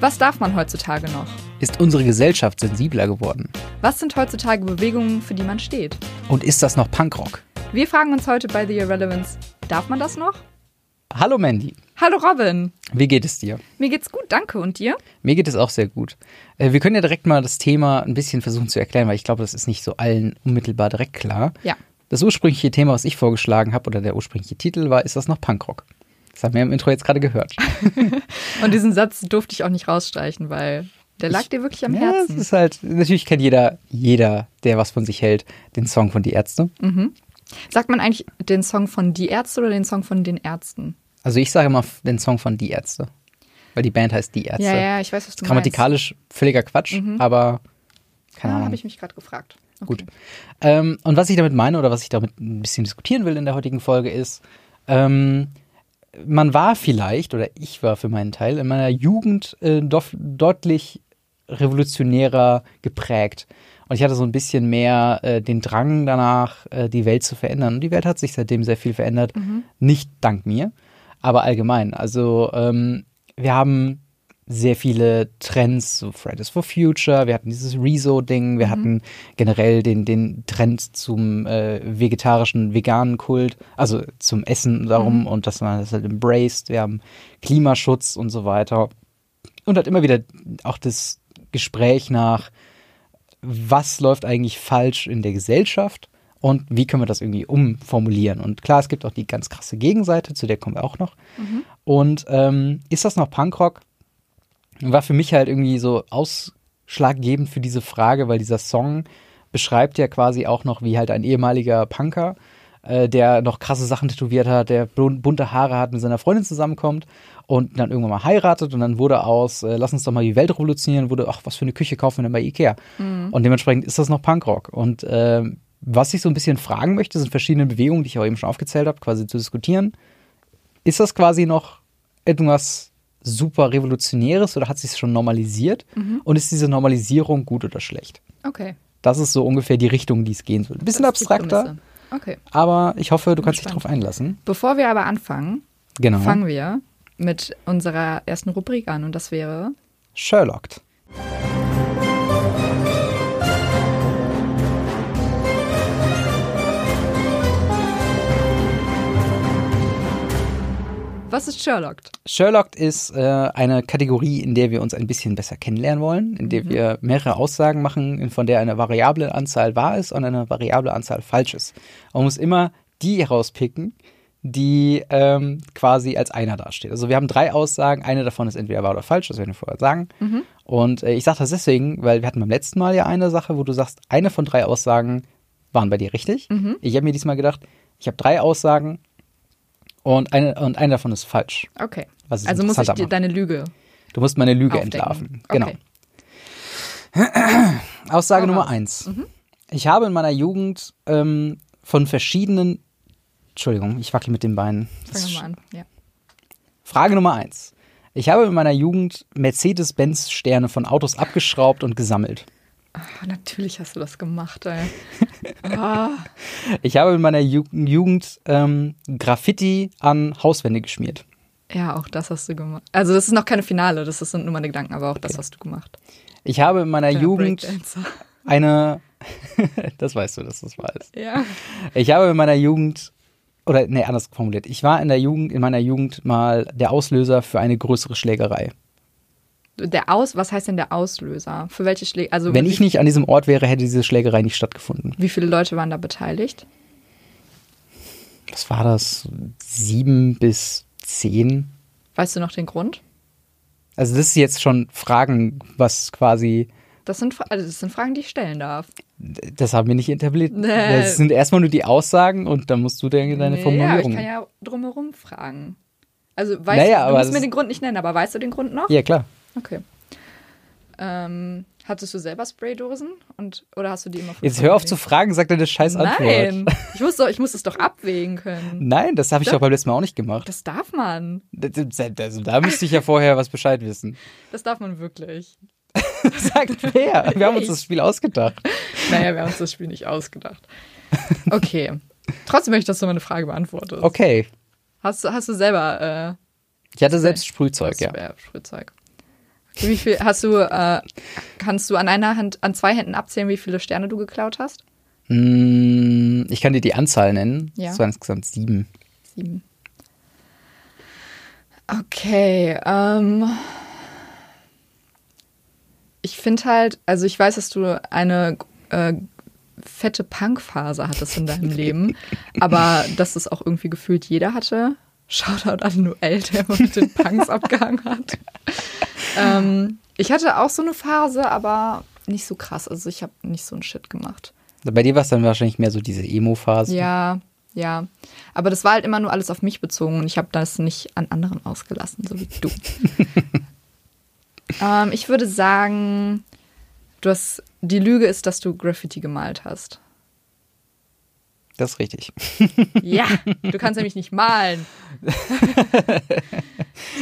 Was darf man heutzutage noch? Ist unsere Gesellschaft sensibler geworden? Was sind heutzutage Bewegungen, für die man steht? Und ist das noch Punkrock? Wir fragen uns heute bei The Irrelevance, darf man das noch? Hallo Mandy, Hallo Robin, wie geht es dir? mir geht's gut, danke. Und dir? Mir geht es auch sehr gut. Äh, Wir können ja direkt mal das Thema ein bisschen versuchen zu erklären, weil ich glaube, das ist nicht so allen unmittelbar direkt klar. Ja. Das ursprüngliche Thema, was ich vorgeschlagen habe, oder der ursprüngliche Titel war, ist das noch Punkrock? Das haben wir im Intro jetzt gerade gehört. Und diesen Satz durfte ich auch nicht rausstreichen, weil der lag dir wirklich am Ja, Herzen. ist halt, natürlich kennt jeder, jeder, der was von sich hält, den Song von Die Ärzte. Sagt man eigentlich den Song von Die Ärzte oder den Song von den Ärzten? Also ich sage immer den Song von Die Ärzte. Weil die Band heißt Die Ärzte. Ja, ja, ich weiß, was du Grammatikalisch völliger Quatsch, aber meinst. keine Ah, Ahnung. habe ich mich gerade gefragt. Okay. Gut. Ähm, und was ich damit meine oder was ich damit ein bisschen diskutieren will in der heutigen Folge ist, ähm, man war vielleicht, oder ich war für meinen Teil, in meiner Jugend äh, doch, deutlich revolutionärer geprägt. Und ich hatte so ein bisschen mehr äh, den Drang danach, äh, die Welt zu verändern. Und die Welt hat sich seitdem sehr viel verändert. Nicht dank mir, aber allgemein. Also ähm, wir haben sehr viele Trends, so Fridays for Future, wir hatten dieses Rezo-Ding, wir hatten generell den, den Trend zum äh, vegetarischen, veganen Kult, also zum Essen darum und dass man das halt embraced, wir haben Klimaschutz und so weiter. Und halt immer wieder auch das Gespräch nach, was läuft eigentlich falsch in der Gesellschaft und wie können wir das irgendwie umformulieren. Und klar, es gibt auch die ganz krasse Gegenseite, zu der kommen wir auch noch. Und ähm, ist das noch Punkrock? War für mich halt irgendwie so ausschlaggebend für diese Frage, weil dieser Song beschreibt ja quasi auch noch, wie halt ein ehemaliger Punker, äh, der noch krasse Sachen tätowiert hat, der bun- bunte Haare hat, mit seiner Freundin zusammenkommt und dann irgendwann mal heiratet und dann wurde aus, äh, lass uns doch mal die Welt revolutionieren, wurde, ach, was für eine Küche kaufen wir denn bei Ikea? Und dementsprechend ist das noch Punkrock. Und ähm, was ich so ein bisschen fragen möchte, sind verschiedene Bewegungen, die ich auch eben schon aufgezählt habe, quasi zu diskutieren. Ist das quasi noch etwas super Revolutionäres oder hat sich schon normalisiert? Und ist diese Normalisierung gut oder schlecht? Okay. Das ist so ungefähr die Richtung, die es gehen soll. Ein bisschen abstrakter. Okay. aber ich hoffe, du kannst dich darauf einlassen. Bevor wir aber anfangen, Genau. fangen wir mit unserer ersten Rubrik an und das wäre Sherlocked. Was ist Sherlocked? Sherlocked ist äh, eine Kategorie, in der wir uns ein bisschen besser kennenlernen wollen, in der wir mehrere Aussagen machen, von der eine variable Anzahl wahr ist und eine variable Anzahl falsch ist. Man muss immer die herauspicken, die ähm, quasi als einer dasteht. Also wir haben drei Aussagen, eine davon ist entweder wahr oder falsch, das werden wir vorher sagen. Und äh, ich sage das deswegen, weil wir hatten beim letzten Mal ja eine Sache, wo du sagst, eine von drei Aussagen waren bei dir richtig. Ich habe mir diesmal gedacht, ich habe drei Aussagen und eine, und eine davon ist falsch. Okay. Es Also muss ich dir deine Lüge Du musst meine Lüge aufdecken. entlarven. Genau. Okay. Aussage Nummer raus. Mhm. eins. Ich habe in meiner Jugend ähm, von verschiedenen. Entschuldigung, ich wackel mit den Beinen. Ist wir mal an. Ja. Frage Nummer eins. Ich habe in meiner Jugend Mercedes-Benz-Sterne von Autos abgeschraubt und gesammelt. Ah, natürlich hast du das gemacht, ey. Ah, Ich habe in meiner Ju Jugend ähm, Graffiti an Hauswände geschmiert. ja, auch das hast du gemacht. Also das ist noch keine Finale, das sind nur meine Gedanken, aber auch das hast du gemacht. Ich habe in meiner Der Jugend eine. das weißt du, dass das war. Ja. Ich habe in meiner Jugend, oder nee, anders formuliert, ich war in der Jugend, in meiner Jugend mal der Auslöser für eine größere Schlägerei. Der Aus, was heißt denn der Auslöser? Für welche Schläge? Also Wenn ich nicht an diesem Ort wäre, hätte diese Schlägerei nicht stattgefunden. wie viele Leute waren da beteiligt? Was war das? Sieben bis zehn? Weißt du noch den Grund? Also das ist jetzt schon Fragen, was quasi, Das sind, also das sind Fragen, die ich stellen darf. das haben wir nicht etabliert. Nee. Das sind erstmal nur die Aussagen und dann musst du deine, deine Nee, ja, aber ich Formulierung. kann ja drumherum fragen. Also weißt Naja, du, du musst mir den Grund nicht nennen, aber weißt du den Grund noch? ja, klar. Okay. Ähm, hattest du selber Spraydosen und oder hast du die immer Jetzt hör auf zu fragen, sag deine scheiß Antwort. Nein, ich muss, doch, ich muss es doch abwägen können. Nein, das habe ich Doch. beim letzten Mal auch nicht gemacht. Das darf man. Also, da müsste ich ja vorher was Bescheid wissen. Das darf man wirklich. Sagt wer? Wir haben uns das Spiel ausgedacht. Naja, wir haben uns das Spiel nicht ausgedacht. Okay. Trotzdem möchte ich, dass du meine Frage beantwortest. Okay. Hast, du- hast du selber Ich hatte selbst äh, Sprühzeug, ja. Sprühzeug? Wie viel hast du, äh, kannst du an einer Hand, an zwei Händen abzählen, wie viele Sterne du geklaut hast? Mm, Ich kann dir die Anzahl nennen. Ja. Es waren insgesamt sieben. Sieben. Okay, ähm. Ich finde halt, also ich weiß, dass du eine äh, fette Punkphase hattest in deinem Leben, aber dass es auch irgendwie gefühlt jeder hatte. Shoutout an Noel, der immer mit den Punks abgehangen hat. Ähm, ich hatte auch so eine Phase, aber nicht so krass. Also ich habe nicht so einen Shit gemacht. Bei dir war es dann wahrscheinlich mehr so diese Emo-Phase. Ja, ja. Aber das war halt immer nur alles auf mich bezogen und ich habe das nicht an anderen ausgelassen, so wie du. ähm, ich würde sagen, du hast, die Lüge ist, dass du Graffiti gemalt hast. Das ist richtig. Ja, du kannst nämlich nicht malen.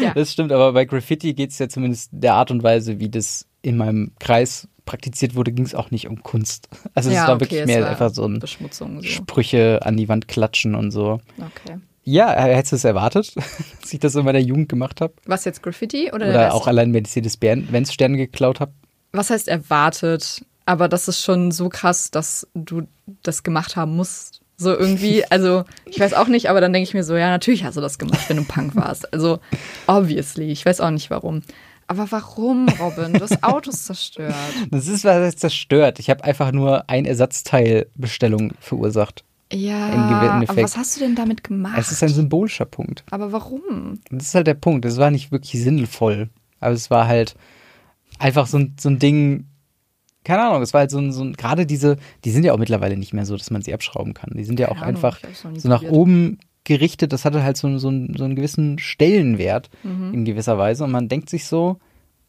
ja, Das stimmt, aber bei Graffiti geht es ja zumindest der Art und Weise, wie das in meinem Kreis praktiziert wurde, ging es auch nicht um Kunst. Also ja, es war okay, wirklich mehr war einfach so ein. So. Sprüche an die Wand klatschen und so. Okay. Ja, äh, hättest du es erwartet, dass ich das in meiner Jugend gemacht habe? Was jetzt Graffiti oder, der Oder auch allein Mercedes-Benz Sterne geklaut habe? Was heißt erwartet? Aber das ist schon so krass, dass du das gemacht haben musst. So irgendwie, also ich weiß auch nicht, aber dann denke ich mir so, ja, natürlich hast du das gemacht, wenn du Punk warst. Also obviously, ich weiß auch nicht warum. Aber warum, Robin? Du hast Autos zerstört. Das ist was zerstört. Ich habe einfach nur ein Ersatzteilbestellung verursacht. Ja, aber was hast du denn damit gemacht? Es ist ein symbolischer Punkt. aber warum? Das ist halt der Punkt. Es war nicht wirklich sinnvoll. Aber es war halt einfach so ein, so ein Ding. Keine Ahnung, es war halt so ein, so ein, gerade diese, die sind ja auch mittlerweile nicht mehr so, dass man sie abschrauben kann. Die sind ja auch Ahnung, einfach so nach probiert. oben gerichtet. Das hatte halt so, so, einen- so einen gewissen Stellenwert Mhm. in gewisser Weise. Und man denkt sich so,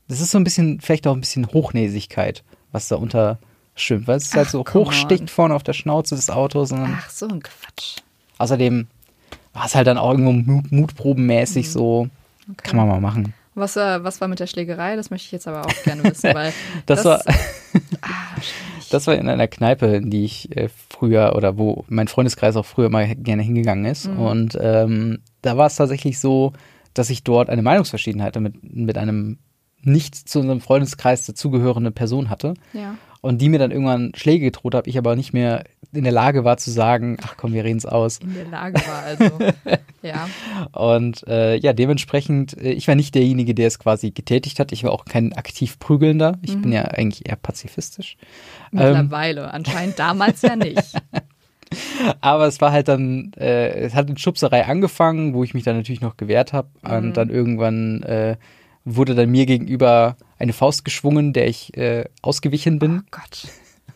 das ist so ein bisschen, vielleicht auch ein bisschen Hochnäsigkeit, was da unterschwimmt. Weil es ist halt Ach, so come hochsticht vorne auf der Schnauze des Autos. Ach, so ein Quatsch. Außerdem war es halt dann auch irgendwo Mut, mutprobenmäßig so, Mhm. Okay. kann man mal machen. Was, äh, was war mit der Schlägerei? Das möchte ich jetzt aber auch gerne wissen, weil Das, war, ah, wahrscheinlich. das war in einer Kneipe, in die ich äh, früher oder wo mein Freundeskreis auch früher mal gerne hingegangen ist. Mhm. Und ähm, da war es tatsächlich so, dass ich dort eine Meinungsverschiedenheit mit, mit einem nicht zu unserem Freundeskreis dazugehörenden Person hatte. ja. Und die mir dann irgendwann Schläge gedroht habe, ich aber nicht mehr in der Lage war zu sagen, ach komm, wir reden es aus. in der Lage war. Also, ja. Und äh, ja, dementsprechend, äh, ich war nicht derjenige, der es quasi getätigt hat. Ich war auch kein aktiv Prügelnder. Ich Mhm. bin ja eigentlich eher pazifistisch. Ähm, Mittlerweile. Anscheinend damals ja nicht. aber es war halt dann, äh, es hat in Schubserei angefangen, wo ich mich dann natürlich noch gewehrt habe. Mhm. Und dann irgendwann äh, wurde dann mir gegenüber eine Faust geschwungen, der ich äh, ausgewichen bin. Oh Gott.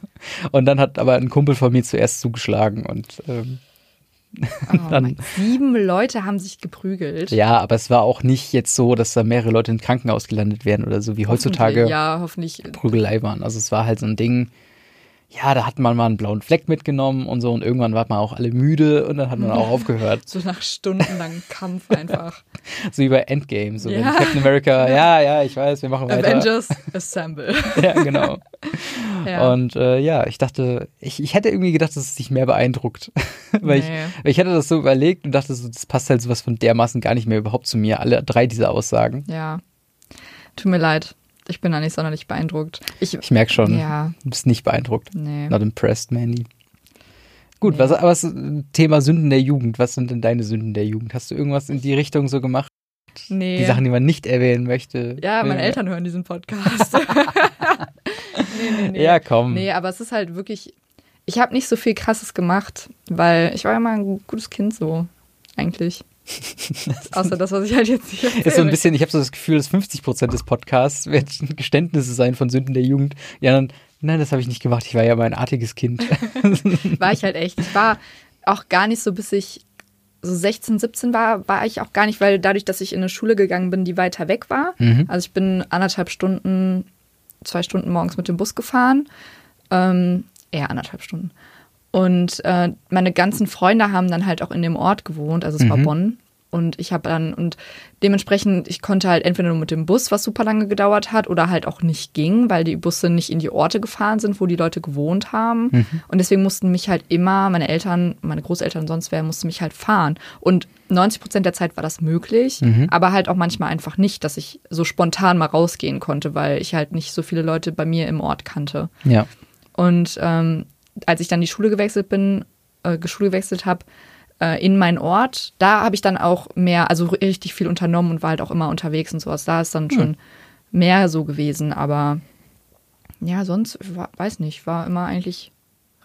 Und dann hat aber ein Kumpel von mir zuerst zugeschlagen. Und ähm, Oh Dann- sieben Leute haben sich geprügelt. ja, aber es war auch nicht jetzt so, dass da mehrere Leute im Krankenhaus gelandet werden oder so, wie heutzutage. Ja, hoffentlich. Prügelei waren. Also es war halt so ein Ding, ja, da hat man mal einen blauen Fleck mitgenommen und so und irgendwann war man auch alle müde und dann hat man auch aufgehört. So nach stundenlangem Kampf einfach. So wie bei Endgame, so wenn Ja. Captain America, ja, ja, ich weiß, wir machen weiter. Avengers Assemble. Ja, genau. Ja. Und äh, ja, ich dachte, ich, ich hätte irgendwie gedacht, dass es dich mehr beeindruckt. weil, ich, Nee. weil ich hatte das so überlegt und dachte so, das passt halt sowas von dermaßen gar nicht mehr überhaupt zu mir, alle drei dieser Aussagen. ja. Tut mir leid. Ich bin da nicht sonderlich beeindruckt. Ich, Ich merke schon, ja, du bist nicht beeindruckt. nee. Not impressed, Mandy. Gut, Nee. was, was Thema Sünden der Jugend? Was sind denn deine Sünden der Jugend? Hast du irgendwas in die Richtung so gemacht? Nee. Die Sachen, die man nicht erwähnen möchte? ja, meine Eltern hören diesen Podcast. nee, nee, nee. Ja, komm. Nee, aber es ist halt wirklich. Ich habe nicht so viel Krasses gemacht, weil ich war immer ein gutes Kind so, eigentlich. Außer das, was ich halt jetzt hier ist so ein bisschen, ich habe so das Gefühl, dass 50 Prozent des Podcasts werden Geständnisse sein von Sünden der Jugend. Ja, dann, nein, das habe ich nicht gemacht. Ich war ja mal ein artiges Kind. war ich halt echt. Ich war auch gar nicht so, bis ich so 16, 17 war, war ich auch gar nicht, weil dadurch, dass ich in eine Schule gegangen bin, die weiter weg war. Mhm. Also ich bin anderthalb Stunden, zwei Stunden morgens mit dem Bus gefahren. Ähm, eher anderthalb Stunden. Und äh, meine ganzen Freunde haben dann halt auch in dem Ort gewohnt, also es war Mhm. Bonn. Und ich habe dann, und dementsprechend, ich konnte halt entweder nur mit dem Bus, was super lange gedauert hat, oder halt auch nicht ging, weil die Busse nicht in die Orte gefahren sind, wo die Leute gewohnt haben. Mhm. Und deswegen mussten mich halt immer, meine Eltern, meine Großeltern, sonst wer, mussten mich halt fahren. Und 90 Prozent der Zeit war das möglich, Mhm. aber halt auch manchmal einfach nicht, dass ich so spontan mal rausgehen konnte, weil ich halt nicht so viele Leute bei mir im Ort kannte. Ja. Und ähm, als ich dann die Schule gewechselt bin, äh, Schule gewechselt habe, äh, in meinen Ort, da habe ich dann auch mehr, also richtig viel unternommen und war halt auch immer unterwegs und sowas. Da ist dann schon mehr so gewesen, aber ja, sonst, war, weiß nicht, war immer eigentlich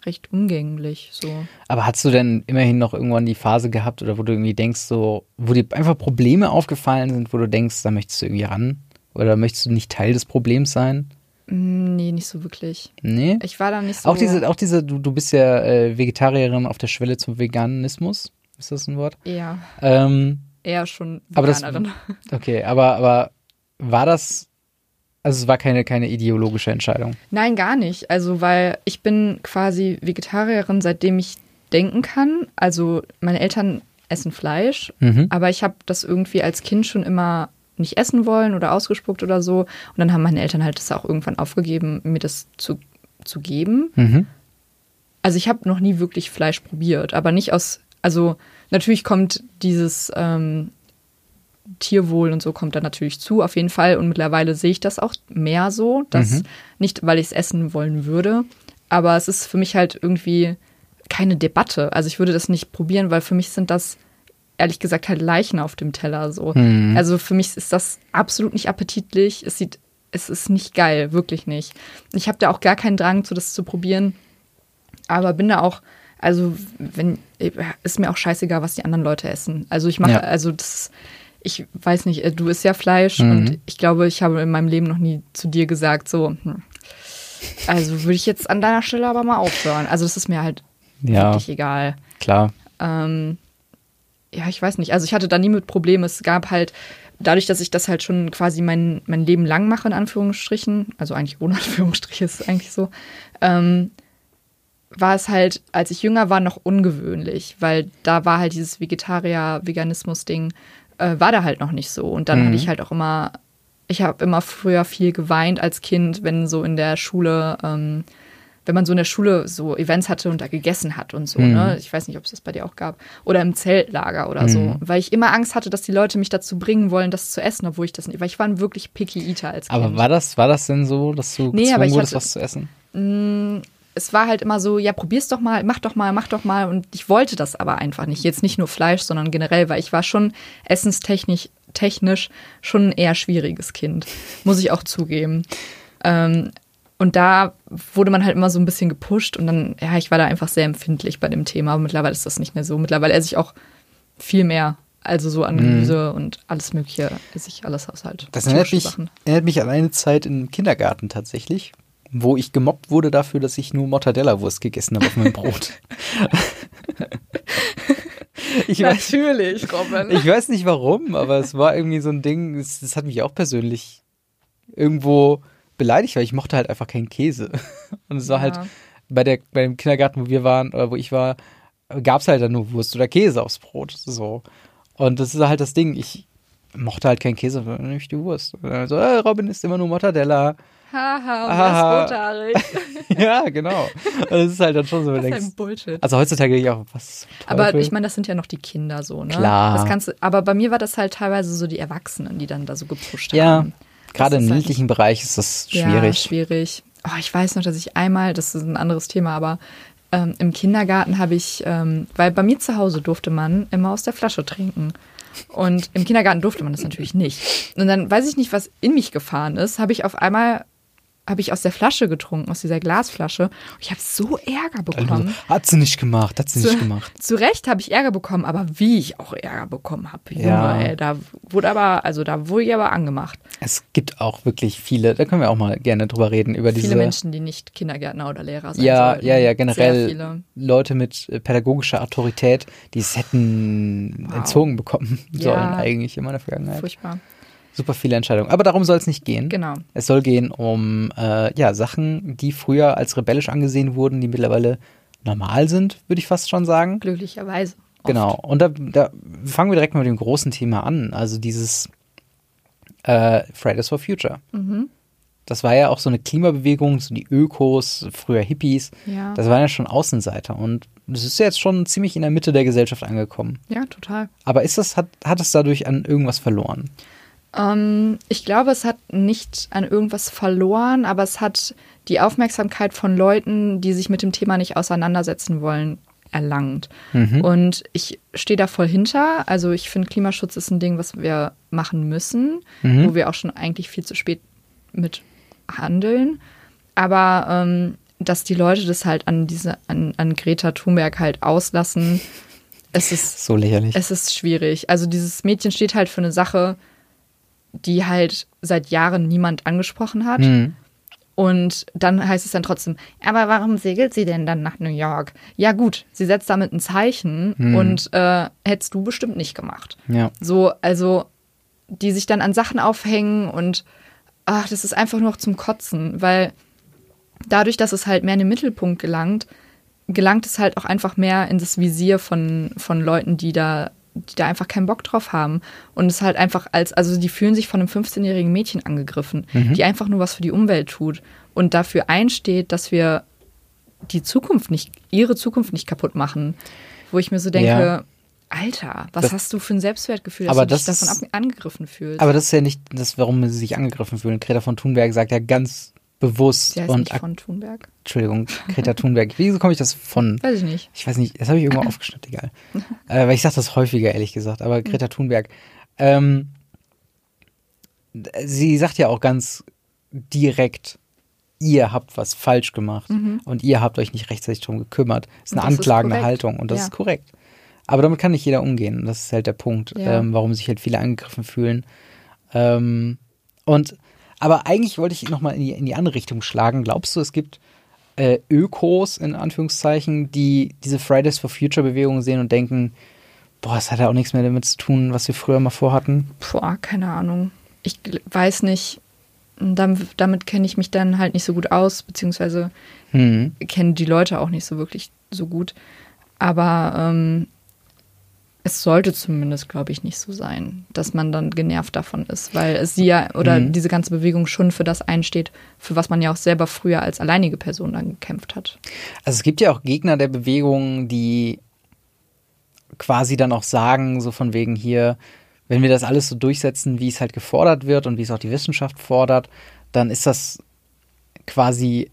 recht umgänglich. So. Aber hast du denn immerhin noch irgendwann die Phase gehabt oder wo du irgendwie denkst, so, wo dir einfach Probleme aufgefallen sind, wo du denkst, da möchtest du irgendwie ran? Oder möchtest du nicht Teil des Problems sein? Mm, Nee, nicht so wirklich. Nee? Ich war da nicht so. Auch diese, auch diese, du, du bist ja äh, Vegetarierin auf der Schwelle zum Veganismus. Ist das ein Wort? eher, Ähm, eher schon Aber das- Veganerin. okay, aber, aber war das, also es war keine, keine ideologische Entscheidung. Nein, gar nicht. Also, weil ich bin quasi Vegetarierin, seitdem ich denken kann. Also, meine Eltern essen Fleisch, Mhm. aber ich habe das irgendwie als Kind schon immer nicht essen wollen oder ausgespuckt oder so. Und dann haben meine Eltern halt das auch irgendwann aufgegeben, mir das zu, zu geben. Mhm. Also, ich habe noch nie wirklich Fleisch probiert, aber nicht aus. Also, natürlich kommt dieses ähm, Tierwohl und so kommt da natürlich zu, auf jeden Fall. Und mittlerweile sehe ich das auch mehr so, dass Mhm. nicht, weil ich es essen wollen würde, aber es ist für mich halt irgendwie keine Debatte. Also ich würde das nicht probieren, weil für mich sind das ehrlich gesagt halt Leichen auf dem Teller so. Mhm. Also für mich ist das absolut nicht appetitlich. Es sieht, es ist nicht geil, wirklich nicht. Ich habe da auch gar keinen Drang zu, das zu probieren, aber bin da auch, also wenn ist mir auch scheißegal, was die anderen Leute essen. Also ich mache, Ja. also das, ich weiß nicht, äh, du isst ja Fleisch Mhm. und ich glaube, ich habe in meinem Leben noch nie zu dir gesagt, so, hm, also würde ich jetzt an deiner Stelle aber mal aufhören. Also das ist mir halt Ja, wirklich egal. klar. Ähm, ja, ich weiß nicht. Also ich hatte da nie mit Problemen. Es gab halt, dadurch, dass ich das halt schon quasi mein, mein Leben lang mache, in Anführungsstrichen, also eigentlich ohne Anführungsstriche ist es eigentlich so, ähm, war es halt, als ich jünger war, noch ungewöhnlich, weil da war halt dieses Vegetarier-Veganismus-Ding, äh, war da halt noch nicht so. Und dann Mhm. hatte ich halt auch immer, ich habe immer früher viel geweint als Kind, wenn so in der Schule, ähm, wenn man so in der Schule so Events hatte und da gegessen hat und so, Mhm. ne? Ich weiß nicht, ob es das bei dir auch gab. Oder im Zeltlager oder so. Mhm. Weil ich immer Angst hatte, dass die Leute mich dazu bringen wollen, das zu essen, obwohl ich das nicht. Weil ich war ein wirklich picky Eater als Kind. Aber war das, war das denn so, dass du Nee, aber ich wurdest, hatte- was zu essen? es war halt immer so, ja, probier's doch mal, mach doch mal, mach doch mal. Und ich wollte das aber einfach nicht. Jetzt nicht nur Fleisch, sondern generell, weil ich war schon essenstechnisch technisch schon ein eher schwieriges Kind. Muss ich auch zugeben. Ähm, und da wurde man halt immer so ein bisschen gepusht und dann, ja, ich war da einfach sehr empfindlich bei dem Thema. Aber mittlerweile ist das nicht mehr so. Mittlerweile esse ich auch viel mehr. Also so an Gemüse und alles Mögliche esse ich alles aus halt. Das erinnert mich, erinnert mich an eine Zeit im Kindergarten tatsächlich, wo ich gemobbt wurde dafür, dass ich nur Mortadella-Wurst gegessen habe auf meinem Brot. ich, weiß, Natürlich, Robin. ich weiß nicht warum, aber es war irgendwie so ein Ding, das, das hat mich auch persönlich irgendwo beleidigt, weil ich mochte halt einfach keinen Käse. Und es war Ja. halt bei, der, bei dem Kindergarten, wo wir waren, oder wo ich war, gab es halt dann nur Wurst oder Käse aufs Brot. So. Und das ist halt das Ding. Ich mochte halt keinen Käse, dann nehme ich die Wurst. Und dann so, äh, Robin isst immer nur Mortadella. Haha, und das rothaarig. ja, genau. Das ist halt dann schon so, wenn Das du ist denkst. ein Bullshit. Also heutzutage denke ich auch, was Aber ich meine, das sind ja noch die Kinder so, ne? Klar. Das kannst aber bei mir war das halt teilweise so die Erwachsenen, die dann da so gepusht Ja, haben. Gerade im ist halt- Bereich ist das Ja, schwierig. schwierig. Oh, ich weiß noch, dass ich einmal, das ist ein anderes Thema, aber ähm, im Kindergarten habe ich, ähm, weil bei mir zu Hause durfte man immer aus der Flasche trinken. Und im Kindergarten durfte man das natürlich nicht. Und dann weiß ich nicht, was in mich gefahren ist, habe ich auf einmal habe ich aus der Flasche getrunken, aus dieser Glasflasche. Und ich habe so Ärger bekommen. Hat sie nicht gemacht, hat sie Zu, nicht gemacht. zu Recht habe ich Ärger bekommen, aber wie ich auch Ärger bekommen habe. Junge, Ja. ey, da wurde aber, also da wurde ich aber angemacht. Es gibt auch wirklich viele, da können wir auch mal gerne drüber reden, über diese Viele Menschen, die nicht Kindergärtner oder Lehrer sein Ja, sollten. ja, ja, generell viele. Leute mit äh, pädagogischer Autorität, die es hätten Wow. entzogen bekommen Ja. sollen, eigentlich in meiner Vergangenheit. Furchtbar. Super viele Entscheidungen. Aber darum soll es nicht gehen. Genau. Es soll gehen um äh, ja, Sachen, die früher als rebellisch angesehen wurden, die mittlerweile normal sind, würde ich fast schon sagen. Glücklicherweise. Genau. Und da, da fangen wir direkt mal mit dem großen Thema an. Also dieses äh, Fridays for Future. Mhm. Das war ja auch so eine Klimabewegung, so die Ökos, früher Hippies. Ja. Das waren ja schon Außenseiter. Und das ist ja jetzt schon ziemlich in der Mitte der Gesellschaft angekommen. Ja, total. Aber ist das, hat, hat es dadurch an irgendwas verloren? Ähm, ich glaube, es hat nicht an irgendwas verloren, aber es hat die Aufmerksamkeit von Leuten, die sich mit dem Thema nicht auseinandersetzen wollen, erlangt. Mhm. Und ich stehe da voll hinter. Also ich finde, Klimaschutz ist ein Ding, was wir machen müssen, Mhm. wo wir auch schon eigentlich viel zu spät mit handeln. Aber ähm, dass die Leute das halt an diese, an, an Greta Thunberg halt auslassen, es ist So lächerlich. es ist schwierig. Also dieses Mädchen steht halt für eine Sache, die halt seit Jahren niemand angesprochen hat. Mhm. Und dann heißt es dann trotzdem, aber warum segelt sie denn dann nach New York? Ja gut, sie setzt damit ein Zeichen Hm. und äh, hättest du bestimmt nicht gemacht. Ja. So, also die sich dann an Sachen aufhängen und ach, das ist einfach nur noch zum Kotzen, weil dadurch, dass es halt mehr in den Mittelpunkt gelangt, gelangt es halt auch einfach mehr in das Visier von, von Leuten, die da, die da einfach keinen Bock drauf haben. Und es halt einfach als, also die fühlen sich von einem 15-jährigen Mädchen angegriffen, die einfach nur was für die Umwelt tut und dafür einsteht, dass wir die Zukunft nicht, ihre Zukunft nicht kaputt machen. Wo ich mir so denke, Ja. Alter, was Das- hast du für ein Selbstwertgefühl, dass Aber du dich das davon ist- angegriffen fühlst? Aber das ist ja nicht das, warum sie sich angegriffen fühlen. Greta von Thunberg sagt ja ganz bewusst Sie heißt und nicht von Thunberg. Entschuldigung, Greta Thunberg. Wieso komme ich das von? Weiß ich nicht. Ich weiß nicht, das habe ich irgendwo aufgeschnappt, egal. Äh, weil ich sage das häufiger, ehrlich gesagt, aber Greta Thunberg. Ähm, sie sagt ja auch ganz direkt, ihr habt was falsch gemacht und ihr habt euch nicht rechtzeitig drum gekümmert. Das ist eine das ist anklagende korrekt. Haltung und das Ja. ist korrekt. Aber damit kann nicht jeder umgehen. Das ist halt der Punkt, Ja. ähm, warum sich halt viele angegriffen fühlen. Ähm, und aber eigentlich wollte ich nochmal in die, in die andere Richtung schlagen. Glaubst du, es gibt äh, Ökos in Anführungszeichen, die diese Fridays for Future Bewegung sehen und denken, boah, das hat ja auch nichts mehr damit zu tun, was wir früher mal vorhatten? Boah, keine Ahnung. Ich weiß nicht. Damit, damit kenne ich mich dann halt nicht so gut aus, beziehungsweise Hm. kenne die Leute auch nicht so wirklich so gut. Aber ähm, es sollte zumindest, glaube ich, nicht so sein, dass man dann genervt davon ist, weil es sie ja oder Mhm. diese ganze Bewegung schon für das einsteht, für was man ja auch selber früher als alleinige Person dann gekämpft hat. Also es gibt ja auch Gegner der Bewegung, die quasi dann auch sagen, so von wegen hier, wenn wir das alles so durchsetzen, wie es halt gefordert wird und wie es auch die Wissenschaft fordert, dann ist das quasi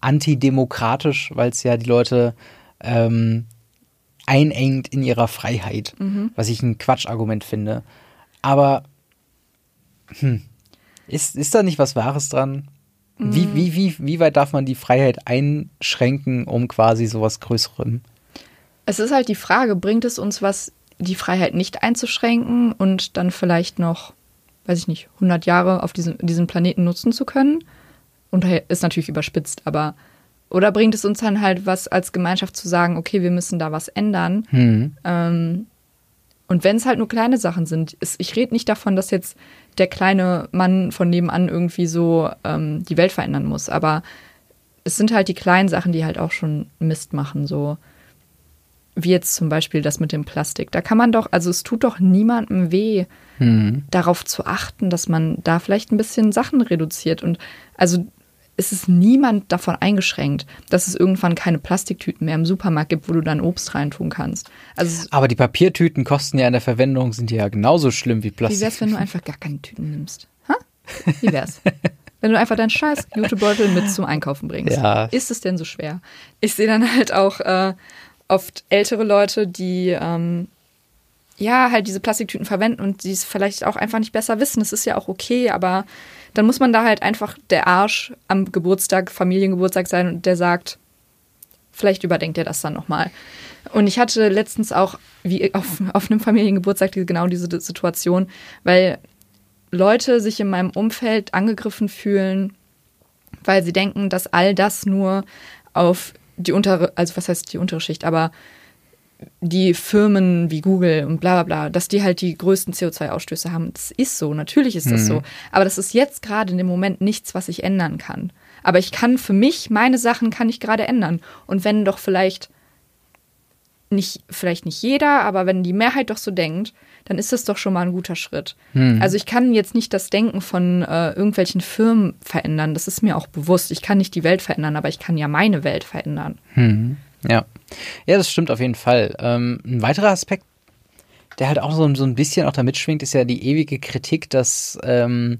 antidemokratisch, weil es ja die Leute ähm, einengt in ihrer Freiheit, was ich ein Quatschargument finde. Aber hm, ist, ist da nicht was Wahres dran? Wie, wie, wie, wie weit darf man die Freiheit einschränken, um quasi sowas Größerem? Es ist halt die Frage, bringt es uns was, die Freiheit nicht einzuschränken und dann vielleicht noch, weiß ich nicht, 100 Jahre auf diesem, diesen Planeten nutzen zu können? Und ist natürlich überspitzt, aber oder bringt es uns dann halt was als Gemeinschaft zu sagen, okay, wir müssen da was ändern? Hm. Ähm, und wenn es halt nur kleine Sachen sind, ist, ich rede nicht davon, dass jetzt der kleine Mann von nebenan irgendwie so ähm, die Welt verändern muss, aber es sind halt die kleinen Sachen, die halt auch schon Mist machen, so wie jetzt zum Beispiel das mit dem Plastik. Da kann man doch, also es tut doch niemandem weh, Hm. darauf zu achten, dass man da vielleicht ein bisschen Sachen reduziert. Und also es ist niemand davon eingeschränkt, dass es irgendwann keine Plastiktüten mehr im Supermarkt gibt, wo du dann Obst reintun kannst. Also Aber die Papiertüten kosten ja in der Verwendung, sind ja genauso schlimm wie wie Plastik. wär's, wenn du einfach gar keine Tüten nimmst? Ha? Wie wär's? wenn du einfach deinen scheiß Jutebeutel mit zum Einkaufen bringst. Ja. Ist es denn so schwer? Ich sehe dann halt auch äh, oft ältere Leute, die ähm, ja halt diese Plastiktüten verwenden und die es vielleicht auch einfach nicht besser wissen. Das ist ja auch okay, aber dann muss man da halt einfach der Arsch am Geburtstag, Familiengeburtstag sein und der sagt, vielleicht überdenkt er das dann nochmal. Und ich hatte letztens auch, wie auf, auf einem Familiengeburtstag, die, genau diese Situation, weil Leute sich in meinem Umfeld angegriffen fühlen, weil sie denken, dass all das nur auf die untere, also was heißt die untere Schicht, aber die Firmen wie Google und bla bla bla, dass die halt die größten CO2-Ausstöße haben. Das ist so, natürlich ist das so. Aber das ist jetzt gerade in dem Moment nichts, was ich ändern kann. Aber ich kann für mich, meine Sachen kann ich gerade ändern. Und wenn doch vielleicht nicht, vielleicht nicht jeder, aber wenn die Mehrheit doch so denkt, dann ist das doch schon mal ein guter Schritt. Hm. Also ich kann jetzt nicht das Denken von äh, irgendwelchen Firmen verändern, das ist mir auch bewusst. Ich kann nicht die Welt verändern, aber ich kann ja meine Welt verändern. Hm. Ja. Ja, das stimmt auf jeden Fall. Ähm, ein weiterer Aspekt, der halt auch so, so ein bisschen auch da mitschwingt, ist ja die ewige Kritik, dass ähm,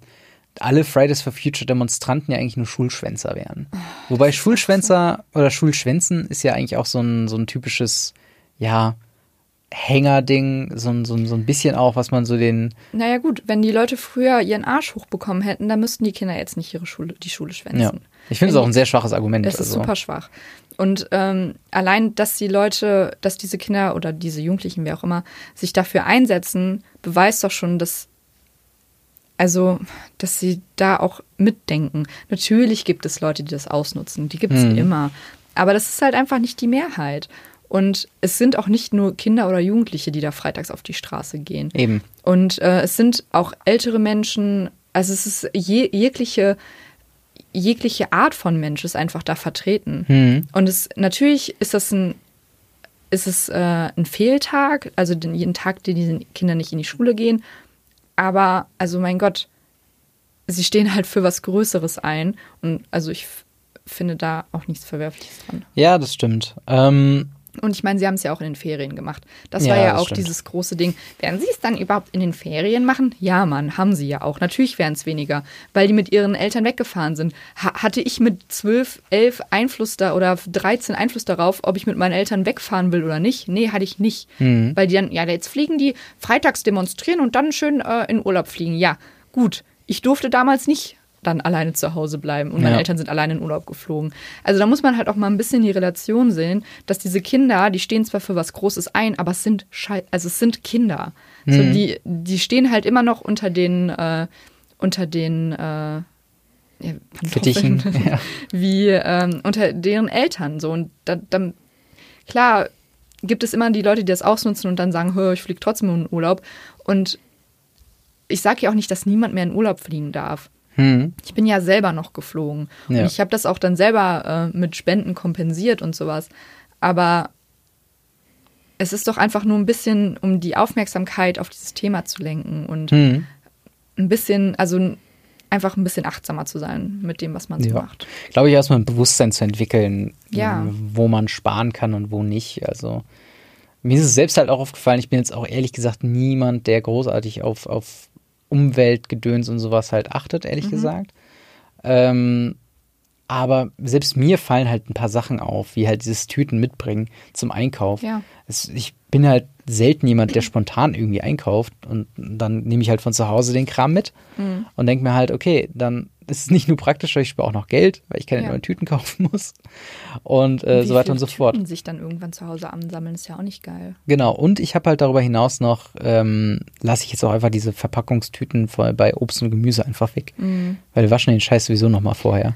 alle Fridays for Future Demonstranten ja eigentlich nur Schulschwänzer wären. Wobei Schulschwänzer oder Schulschwänzen ist ja eigentlich auch so ein, so ein typisches, ja, Hängerding, so, ein- so, so ein bisschen auch, was man so den, Naja gut, wenn die Leute früher ihren Arsch hochbekommen hätten, dann müssten die Kinder jetzt nicht ihre Schule, die Schule schwänzen. ja. Ich finde es auch ein sehr schwaches Argument. Das ist also. super schwach. Und ähm, allein, dass die Leute, dass diese Kinder oder diese Jugendlichen, wer auch immer, sich dafür einsetzen, beweist doch schon, dass also, dass sie da auch mitdenken. Natürlich gibt es Leute, die das ausnutzen, die gibt es Mhm. immer. Aber das ist halt einfach nicht die Mehrheit. Und es sind auch nicht nur Kinder oder Jugendliche, die da freitags auf die Straße gehen. Eben. Und äh, es sind auch ältere Menschen, also es ist je, jegliche, jegliche Art von Mensch ist einfach da vertreten. Hm. Und es natürlich ist das ein, ist es äh, ein Fehltag, also den, jeden Tag, den diese Kinder nicht in die Schule gehen. Aber, also mein Gott, sie stehen halt für was Größeres ein. Und also ich finde da auch nichts Verwerfliches dran. Ja, das stimmt. Ähm, Und ich meine, sie haben es ja auch in den Ferien gemacht. Das Ja, war ja das auch stimmt. dieses große Ding. Werden sie es dann überhaupt in den Ferien machen? Ja, Mann, haben sie ja auch. Natürlich wären es weniger, weil die mit ihren Eltern weggefahren sind. Ha hatte ich mit 12, 11 Einfluss da oder 13 Einfluss darauf, ob ich mit meinen Eltern wegfahren will oder nicht? Nee, hatte ich nicht. Mhm. Weil die dann, ja, jetzt fliegen die freitags demonstrieren und dann schön äh, in Urlaub fliegen. Ja, gut. Ich durfte damals nicht dann alleine zu Hause bleiben und meine Ja. Eltern sind alleine in Urlaub geflogen. Also da muss man halt auch mal ein bisschen die Relation sehen, dass diese Kinder, die stehen zwar für was Großes ein, aber es sind Schei also es sind Kinder. So, Mhm. die, die stehen halt immer noch unter den, äh, unter den äh, ja. Pantoffeln, ja. wie ähm, unter deren Eltern. So und da, dann klar gibt es immer die Leute, die das ausnutzen und dann sagen, hör, ich fliege trotzdem in den Urlaub. Und ich sage ja auch nicht, dass niemand mehr in Urlaub fliegen darf. Hm. Ich bin ja selber noch geflogen. Ja. Und ich habe das auch dann selber äh, mit Spenden kompensiert und sowas. Aber es ist doch einfach nur ein bisschen, um die Aufmerksamkeit auf dieses Thema zu lenken und Hm. ein bisschen, also einfach ein bisschen achtsamer zu sein mit dem, was man so Ja. macht. Glaube ich, erstmal ein Bewusstsein zu entwickeln, Ja. wo man sparen kann und wo nicht. Also mir ist es selbst halt auch aufgefallen, ich bin jetzt auch ehrlich gesagt niemand, der großartig auf, auf Umweltgedöns und sowas halt achtet, ehrlich gesagt. Ähm, aber selbst mir fallen halt ein paar Sachen auf, wie halt dieses Tüten mitbringen zum Einkauf. Ja. Es, ich bin halt selten jemand, der spontan irgendwie einkauft und dann nehme ich halt von zu Hause den Kram mit Mhm. und denke mir halt, okay, dann ist es nicht nur praktisch, weil ich spare auch noch Geld, weil ich keine Ja. neuen Tüten kaufen muss und äh, so weiter und so fort. Tüten sich dann irgendwann zu Hause ansammeln, ist ja auch nicht geil. Genau, und ich habe halt darüber hinaus noch, ähm, lasse ich jetzt auch einfach diese Verpackungstüten bei Obst und Gemüse einfach weg, Mhm. weil wir waschen den Scheiß sowieso nochmal vorher.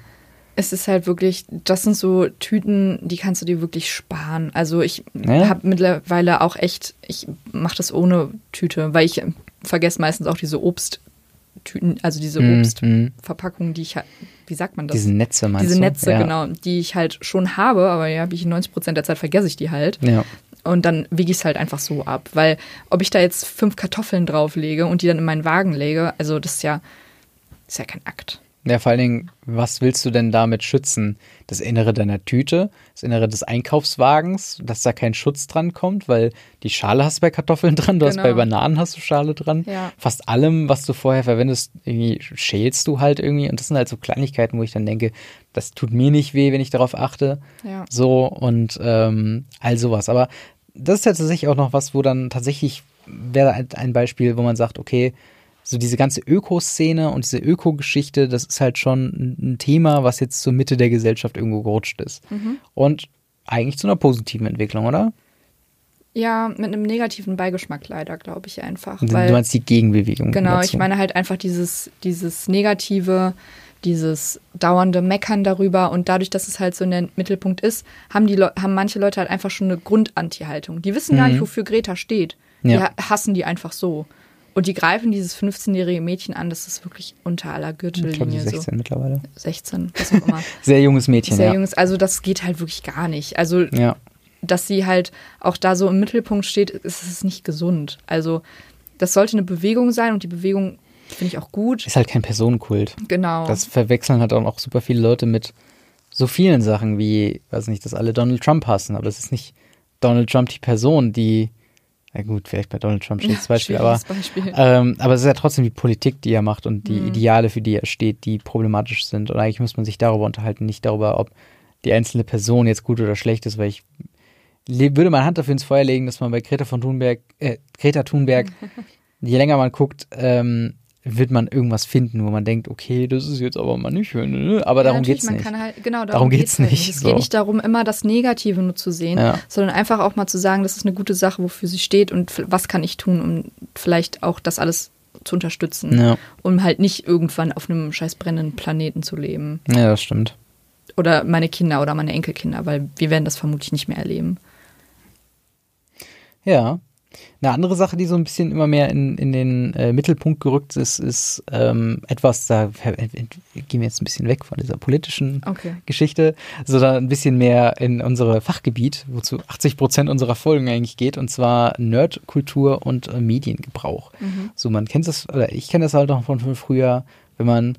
Es ist halt wirklich, das sind so Tüten, die kannst du dir wirklich sparen. Also ich Ja. habe mittlerweile auch echt, ich mache das ohne Tüte, weil ich vergesse meistens auch diese Obsttüten, also diese Mm, Obstverpackungen, die ich, wie sagt man das? Diese Netze meinst Diese du? Netze, ja. genau, die ich halt schon habe, aber ja, habe ich 90 Prozent der Zeit vergesse ich die halt. Ja. Und dann wiege ich es halt einfach so ab. Weil ob ich da jetzt fünf Kartoffeln drauflege und die dann in meinen Wagen lege, also das ist ja, ist ja kein Akt. Ja, vor allen Dingen, was willst du denn damit schützen? Das Innere deiner Tüte, das Innere des Einkaufswagens, dass da kein Schutz dran kommt, weil die Schale hast du bei Kartoffeln dran, du hast Genau. bei Bananen hast du Schale dran. Ja. Fast allem, was du vorher verwendest, irgendwie schälst du halt irgendwie. Und das sind halt so Kleinigkeiten, wo ich dann denke, das tut mir nicht weh, wenn ich darauf achte. Ja. So und ähm, all sowas. Aber das ist ja tatsächlich auch noch was, wo dann tatsächlich wäre ein- ein Beispiel, wo man sagt, okay, so diese ganze Ökoszene und diese Ökogeschichte, das ist halt schon ein- Thema, was jetzt zur Mitte der Gesellschaft irgendwo gerutscht ist. Mhm. Und eigentlich zu einer positiven Entwicklung, oder? Ja, mit einem negativen Beigeschmack leider, glaube ich einfach. du Weil, meinst die Gegenbewegung. genau, dazu. ich meine halt einfach dieses, dieses Negative, dieses dauernde Meckern darüber und dadurch, dass es halt so in der Mittelpunkt ist, haben, die haben manche Leute halt einfach schon eine Grundanti-Haltung. Die wissen gar Mhm. nicht, wofür Greta steht. Die Ja. ha- hassen die einfach so. Und die greifen dieses 15-jährige Mädchen an, das ist wirklich unter aller Ich glaube, die Gürtellinie. 16 mittlerweile. So 16, was auch immer. Sehr junges Mädchen, Sehr ja. junges, also das geht halt wirklich gar nicht. Also Ja. dass sie halt auch da so im Mittelpunkt steht, ist es nicht gesund. Also das sollte eine Bewegung sein und die Bewegung finde ich auch gut. Ist halt kein Personenkult. Genau. Das verwechseln halt auch super viele Leute mit so vielen Sachen wie, weiß nicht, dass alle Donald Trump hassen, aber es ist nicht Donald Trump die Person, die, na gut, vielleicht bei Donald Trump steht das Beispiel, aber, Beispiel. ähm, aber es ist ja trotzdem die Politik, die er macht und die Mhm. Ideale, für die er steht, die problematisch sind. Und eigentlich muss man sich darüber unterhalten, nicht darüber, ob die einzelne Person jetzt gut oder schlecht ist, weil ich würde meine Hand dafür ins Feuer legen, dass man bei Greta von Thunberg, äh, Greta Thunberg, je länger man guckt, ähm, wird man irgendwas finden, wo man denkt, okay, das ist jetzt aber mal nicht schön, ne? aber darum geht's man nicht. Halt, genau, darum, Darum geht's, geht's halt nicht, Es so. geht nicht darum, immer das Negative nur zu sehen, Ja. sondern einfach auch mal zu sagen, das ist eine gute Sache, wofür sie steht und was kann ich tun, um vielleicht auch das alles zu unterstützen, Ja, um halt nicht irgendwann auf einem scheiß brennenden Planeten zu leben. ja, das stimmt. Oder meine Kinder oder meine Enkelkinder, weil wir werden das vermutlich nicht mehr erleben. Ja. Eine andere Sache, die so ein bisschen immer mehr in, in den äh, Mittelpunkt gerückt ist, ist ähm, etwas, da äh, gehen wir jetzt ein bisschen weg von dieser politischen Okay. Geschichte, sondern ein bisschen mehr in unsere Fachgebiet, wozu 80 Prozent unserer Folgen eigentlich geht, und zwar Nerdkultur und äh, Mediengebrauch. So, man kennt das, oder ich kenne das halt noch von früher, wenn man,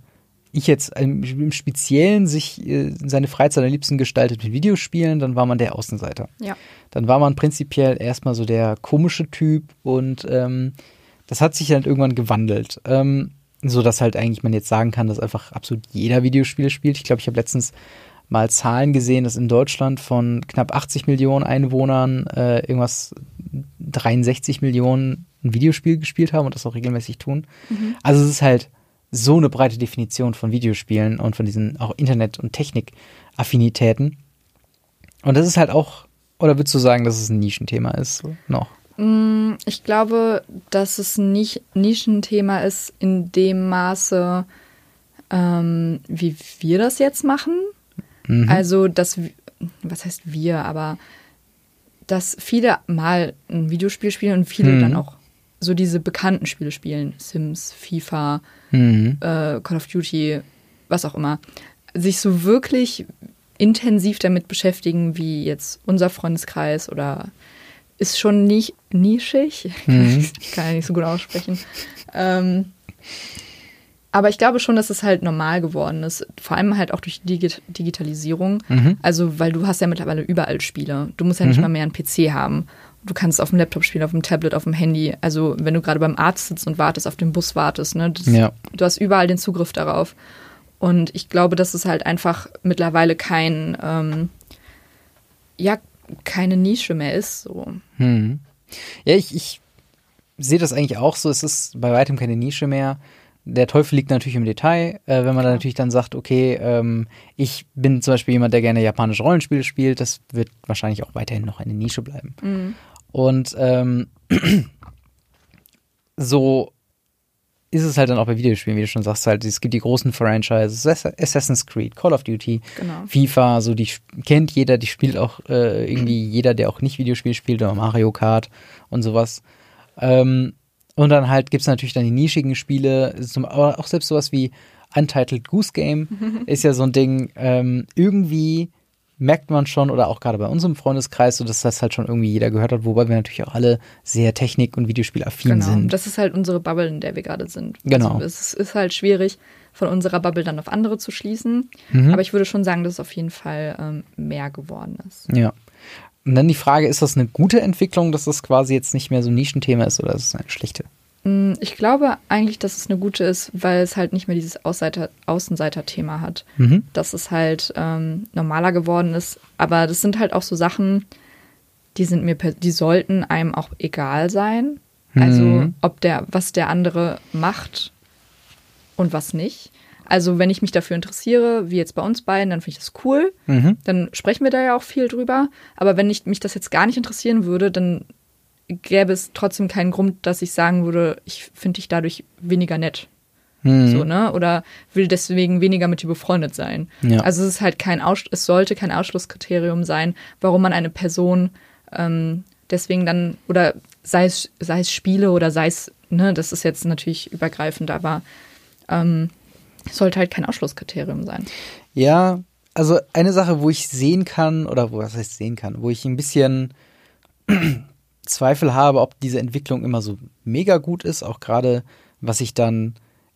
ich jetzt im, Speziellen sich äh, seine Freizeit am liebsten gestaltet mit Videospielen, dann war man der Außenseiter Ja. dann war man prinzipiell erstmal so der komische Typ und ähm, das hat sich dann irgendwann gewandelt. Ähm, so dass halt eigentlich man jetzt sagen kann, dass einfach absolut jeder Videospiele spielt. Ich glaube, ich habe letztens mal Zahlen gesehen, dass in Deutschland von knapp 80 Millionen Einwohnern äh, irgendwas 63 Millionen ein Videospiel gespielt haben und das auch regelmäßig tun. Also es ist halt so eine breite Definition von Videospielen und von diesen auch Internet- und Technik-Affinitäten. Und das ist halt auch, oder würdest du sagen, dass es ein Nischenthema ist? Noch? Mm, Ich glaube, dass es nicht Nischenthema ist in dem Maße, ähm, wie wir das jetzt machen. Mhm. Also, dass, was heißt wir, aber dass viele mal ein Videospiel spielen und viele Mhm. dann auch so diese bekannten Spiele spielen. Sims, FIFA, Mhm. äh, Call of Duty, was auch immer. Sich so wirklich intensiv damit beschäftigen, wie jetzt unser Freundeskreis oder ist schon nicht nischig. Mhm. Ich kann ja nicht so gut aussprechen. Ähm, aber ich glaube schon, dass es halt normal geworden ist. Vor allem halt auch durch die Digi Digitalisierung. Mhm. Also, weil du hast ja mittlerweile überall Spiele. Du musst ja nicht Mhm. mal mehr einen PC haben. Du kannst auf dem Laptop spielen, auf dem Tablet, auf dem Handy. Also, wenn du gerade beim Arzt sitzt und wartest, auf den Bus wartest, ne? Das, Ja. Du hast überall den Zugriff darauf. Und ich glaube, dass es halt einfach mittlerweile kein, ähm, ja, keine Nische mehr ist. So. Mhm. Ja, ich, ich sehe das eigentlich auch so. Es ist bei weitem keine Nische mehr. Der Teufel liegt natürlich im Detail. Äh, wenn man dann natürlich dann sagt, okay, ähm, ich bin zum Beispiel jemand, der gerne japanische Rollenspiele spielt, das wird wahrscheinlich auch weiterhin noch eine Nische bleiben. Und ähm, so ist es halt dann auch bei Videospielen, wie du schon sagst, halt, es gibt die großen Franchises, Ass- Assassin's Creed, Call of Duty, Genau. FIFA, so die kennt jeder, die spielt auch äh, irgendwie jeder, der auch nicht Videospiel spielt, oder Mario Kart und sowas. Ähm, und dann halt gibt es natürlich dann die nischigen Spiele, zum, aber auch selbst sowas wie Untitled Goose Game ist ja so ein Ding, ähm, irgendwie merkt man schon, oder auch gerade bei unserem Freundeskreis, so dass das halt schon irgendwie jeder gehört hat, wobei wir natürlich auch alle sehr Technik- und Videospielaffin Genau. sind. Das ist halt unsere Bubble, in der wir gerade sind. Genau. Also es ist halt schwierig, von unserer Bubble dann auf andere zu schließen. Mhm. Aber ich würde schon sagen, dass es auf jeden Fall ähm, mehr geworden ist. Ja. Und dann die Frage, ist das eine gute Entwicklung, dass das quasi jetzt nicht mehr so ein Nischenthema ist oder ist es eine schlechte? Mm, Ich glaube eigentlich, dass es eine gute ist, weil es halt nicht mehr dieses Außenseiter-Thema hat. Mhm. Dass es halt ähm, normaler geworden ist. Aber das sind halt auch so Sachen, die sind mir, die sollten einem auch egal sein. Also Mhm. ob der, was der andere macht und was nicht. Also wenn ich mich dafür interessiere, wie jetzt bei uns beiden, dann finde ich das cool. Mhm. Dann sprechen wir da ja auch viel drüber. Aber wenn ich, mich das jetzt gar nicht interessieren würde, dann gäbe es trotzdem keinen Grund, dass ich sagen würde, ich finde dich dadurch weniger nett. Mhm. So, ne? Oder will deswegen weniger mit dir befreundet sein. Ja. Also es ist halt kein Aus es sollte kein Ausschlusskriterium sein, warum man eine Person ähm, deswegen dann, oder sei es, sei es Spiele oder sei es, ne, das ist jetzt natürlich übergreifend, aber ähm, es sollte halt kein Ausschlusskriterium sein. Ja, also eine Sache, wo ich sehen kann, oder wo, was heißt sehen kann, wo ich ein bisschen Zweifel habe, ob diese Entwicklung immer so mega gut ist, auch gerade was sich dann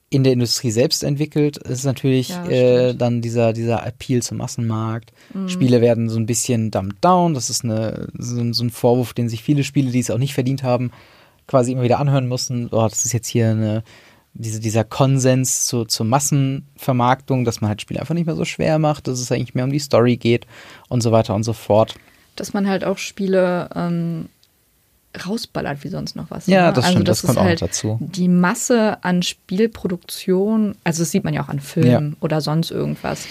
in der Industrie selbst entwickelt, ist natürlich Ja, äh, dann dieser, dieser Appeal zum Massenmarkt. Spiele werden so ein bisschen dumbed down. Das ist eine, so, ein- so ein Vorwurf, den sich viele Spiele, die es auch nicht verdient haben, quasi immer wieder anhören mussten. Oh, das ist jetzt hier eine, diese, dieser Konsens zu, zur Massenvermarktung, dass man halt Spiele einfach nicht mehr so schwer macht, dass es eigentlich mehr um die Story geht und so weiter und so fort. Dass man halt auch Spiele ähm, rausballert wie sonst noch was. Ja, ne? das also stimmt, das ist kommt auch halt dazu. Die Masse an Spielproduktion, also das sieht man ja auch an Filmen oder sonst irgendwas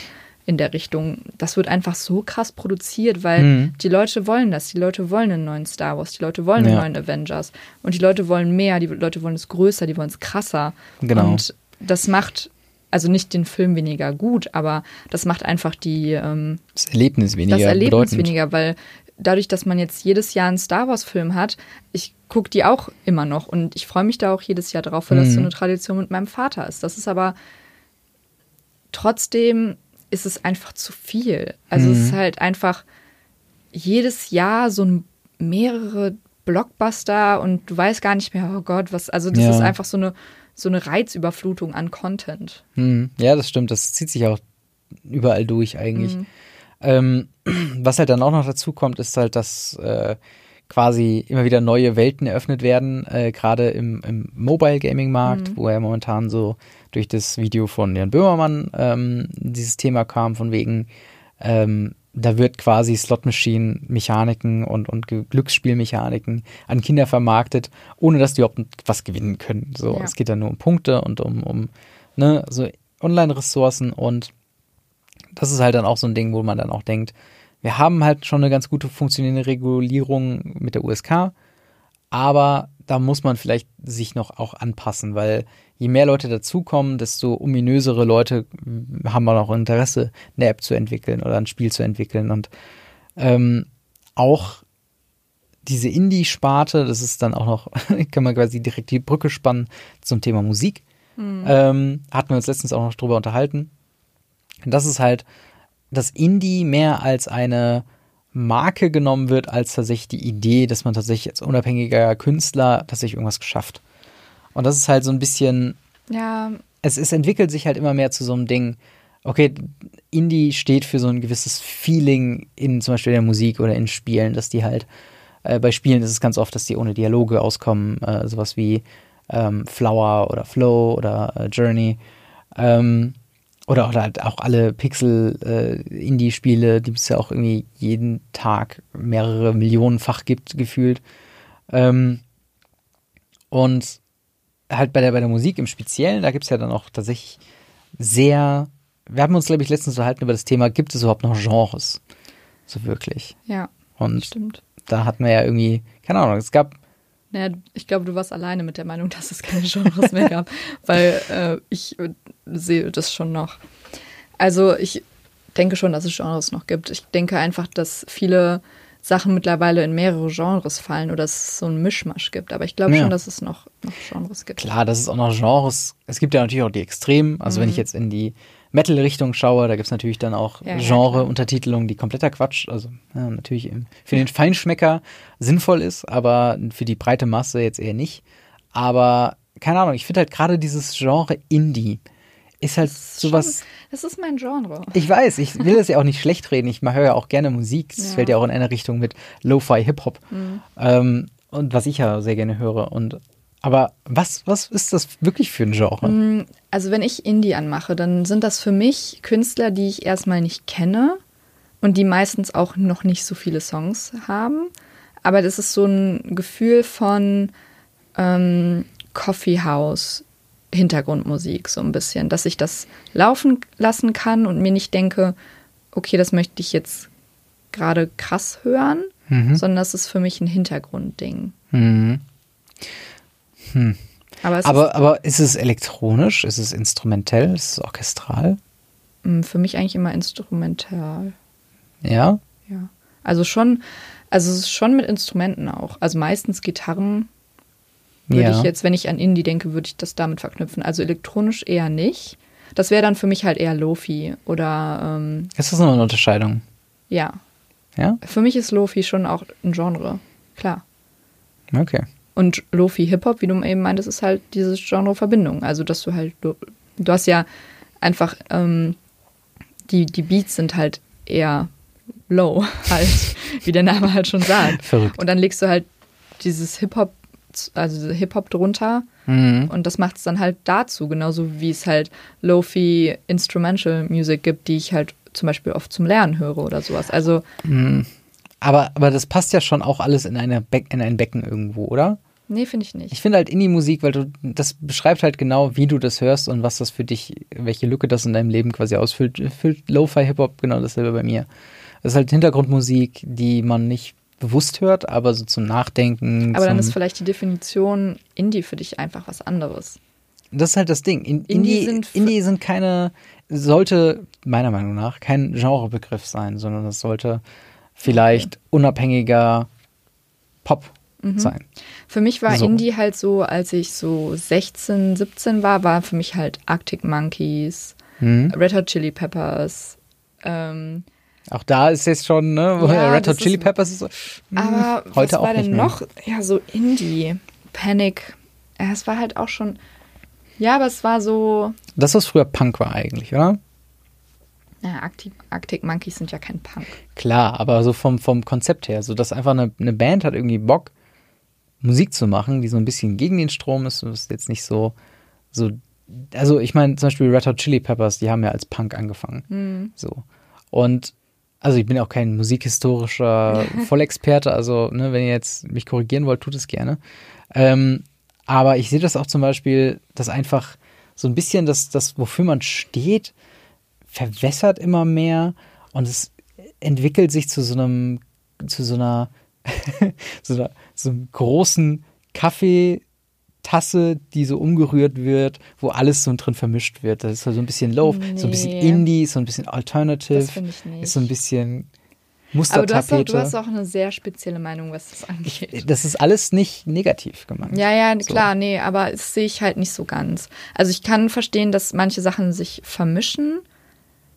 in der Richtung. Das wird einfach so krass produziert, weil Mhm. die Leute wollen das. Die Leute wollen einen neuen Star Wars, die Leute wollen einen Ja. neuen Avengers. Und die Leute wollen mehr, die Leute wollen es größer, die wollen es krasser. Genau. Und das macht also nicht den Film weniger gut, aber das macht einfach die ähm, Das Erlebnis weniger das Erlebnis bedeutend. weniger, weil dadurch, dass man jetzt jedes Jahr einen Star Wars-Film hat, ich gucke die auch immer noch und ich freue mich da auch jedes Jahr drauf, weil das so Mhm. eine Tradition mit meinem Vater ist. Das ist aber trotzdem ist es einfach zu viel. Also es ist Mhm. halt einfach jedes Jahr so ein mehrere Blockbuster und du weißt gar nicht mehr, oh Gott, was, also das Ja. ist einfach so eine, so eine Reizüberflutung an Content. Hm, ja, das stimmt. Das zieht sich auch überall durch eigentlich. Ähm, was halt dann auch noch dazu kommt, ist halt, dass äh, quasi immer wieder neue Welten eröffnet werden, äh, gerade im, im Mobile Gaming Markt, Mhm. wo ja momentan so durch das Video von Jan Böhmermann ähm, dieses Thema kam, von wegen, ähm, da wird quasi Slot Machine Mechaniken und, und Glücksspielmechaniken an Kinder vermarktet, ohne dass die überhaupt was gewinnen können. So, Ja. es geht dann nur um Punkte und um, um ne, so Online-Ressourcen und das ist halt dann auch so ein Ding, wo man dann auch denkt, wir haben halt schon eine ganz gute funktionierende Regulierung mit der USK, aber da muss man vielleicht sich noch auch anpassen, weil je mehr Leute dazukommen, desto ominösere Leute haben auch Interesse, eine App zu entwickeln oder ein Spiel zu entwickeln und ähm, auch diese Indie-Sparte, das ist dann auch noch, kann man quasi direkt die Brücke spannen zum Thema Musik. Ähm, hatten wir uns letztens auch noch drüber unterhalten. Das ist halt, dass Indie mehr als eine Marke genommen wird, als tatsächlich die Idee, dass man tatsächlich als unabhängiger Künstler tatsächlich irgendwas geschafft. Und das ist halt so ein bisschen, Ja, es, es entwickelt sich halt immer mehr zu so einem Ding. Okay, Indie steht für so ein gewisses Feeling in zum Beispiel der Musik oder in Spielen, dass die halt, äh, bei Spielen ist es ganz oft, dass die ohne Dialoge auskommen, äh, sowas wie ähm, Flower oder Flow oder äh, Journey. Ähm, oder, oder halt auch alle Pixel-Indie-Spiele, die es ja auch irgendwie jeden Tag mehrere Millionenfach gibt, gefühlt. Ähm, und halt bei der, bei der Musik im Speziellen, da gibt es ja dann auch tatsächlich sehr, wir haben uns, glaube ich, letztens unterhalten über das Thema, gibt es überhaupt noch Genres? So wirklich. ja, Und stimmt. da hatten wir ja irgendwie, keine Ahnung, es gab, Naja, ich glaube, du warst alleine mit der Meinung, dass es keine Genres mehr gab, weil äh, ich äh, sehe das schon noch. Also ich denke schon, dass es Genres noch gibt. Ich denke einfach, dass viele Sachen mittlerweile in mehrere Genres fallen oder dass es so einen Mischmasch gibt. Aber ich glaube Ja. schon, dass es noch, noch Genres gibt. klar, dass es auch noch Genres, es gibt ja natürlich auch die Extremen, also wenn ich jetzt in die Metal-Richtung schaue, da gibt es natürlich dann auch Ja. Genre-Untertitelungen, die kompletter Quatsch, also ja, natürlich für den Feinschmecker sinnvoll ist, aber für die breite Masse jetzt eher nicht. Aber keine Ahnung, ich finde halt gerade dieses Genre Indie ist halt sowas. Schon, das ist mein Genre. Ich weiß, ich will das ja auch nicht schlecht reden. Ich höre ja auch gerne Musik. Es Ja. Mhm. fällt ja auch in eine Richtung mit Lo-Fi Hip-Hop. Ähm, und was ich ja sehr gerne höre. Und aber was, was ist das wirklich für ein Genre? Also wenn ich Indie anmache, dann sind das für mich Künstler, die ich erstmal nicht kenne und die meistens auch noch nicht so viele Songs haben. Aber das ist so ein Gefühl von ähm, Coffeehouse Hintergrundmusik so ein bisschen, dass ich das laufen lassen kann und mir nicht denke, okay, das möchte ich jetzt gerade krass hören, sondern das ist für mich ein Hintergrundding. Mhm. Aber es Aber, aber ist es elektronisch? Ist es instrumentell? Ist es orchestral? ist mm, für mich eigentlich immer instrumental. Ja? Ja. Also schon, also es ist schon mit Instrumenten auch. Also meistens Gitarren würde Ja. ich jetzt, wenn ich an Indie denke, würde ich das damit verknüpfen. Also elektronisch eher nicht. Das wäre dann für mich halt eher Lofi oder ähm, Ist das noch eine Unterscheidung? ja. Ja? Für mich ist Lofi schon auch ein Genre, klar. Okay. Und Lofi Hip-Hop, wie du eben meintest, ist halt diese Genre-Verbindung. Also, dass du halt, du, du hast ja einfach, ähm, die, die Beats sind halt eher low, halt, wie der Name halt schon sagt. Verrückt. Und dann legst du halt dieses Hip-Hop, also Hip-Hop drunter Mhm. und das macht es dann halt dazu, genauso wie es halt Lofi Instrumental Music gibt, die ich halt zum Beispiel oft zum Lernen höre oder sowas. Also, Aber, aber das passt ja schon auch alles in, eine Be in ein Becken irgendwo, oder? nee, finde ich nicht. Ich finde halt Indie-Musik, weil du, das beschreibt halt genau, wie du das hörst und was das für dich, welche Lücke das in deinem Leben quasi ausfüllt. Füllt Lo-Fi Hip-Hop genau dasselbe bei mir. Das ist halt Hintergrundmusik, die man nicht bewusst hört, aber so zum Nachdenken. Aber dann zum, ist vielleicht die Definition Indie für dich einfach was anderes. das ist halt das Ding. In, Indie Indie, sind Indie sind keine, sollte meiner Meinung nach kein Genrebegriff sein, sondern es sollte vielleicht unabhängiger Pop Mhm. sein. Für mich war So. Indie halt so, als ich so 16, 17 war, war für mich halt Arctic Monkeys, Mhm. Red Hot Chili Peppers. Ähm, Auch da ist jetzt schon, ne, Ja, Red Hot Chili Peppers ist so, aber Hm, heute was war auch denn noch? Ja, so Indie, Panic. Es war halt auch schon. Ja, aber es war so. Das, was früher Punk war eigentlich, oder? Ja, Arctic, Arctic Monkeys sind ja kein Punk. Klar, aber so vom, vom Konzept her, so dass einfach eine, eine Band hat irgendwie Bock, Musik zu machen, die so ein bisschen gegen den Strom ist und ist jetzt nicht so, so, also ich meine zum Beispiel Red Hot Chili Peppers, die haben ja als Punk angefangen, Hm. so. Und also ich bin auch kein musikhistorischer Vollexperte, also ne, wenn ihr jetzt mich korrigieren wollt, tut es gerne. Ähm, aber ich sehe das auch zum Beispiel, dass einfach so ein bisschen das, das, wofür man steht, verwässert immer mehr und es entwickelt sich zu so einem, zu so einer, so einer, so einem großen Kaffeetasse, die so umgerührt wird, wo alles so drin vermischt wird. Das ist so ein bisschen Low, so ein bisschen Nee. Indie, so ein bisschen Alternative, Das finde ich nicht. ist so ein bisschen aber du hast, auch, Mustertapete. du hast auch eine sehr spezielle Meinung, was das angeht. das ist alles nicht negativ gemeint. Ja, ja, So. klar, nee, aber das sehe ich halt nicht so ganz. Also ich kann verstehen, dass manche Sachen sich vermischen,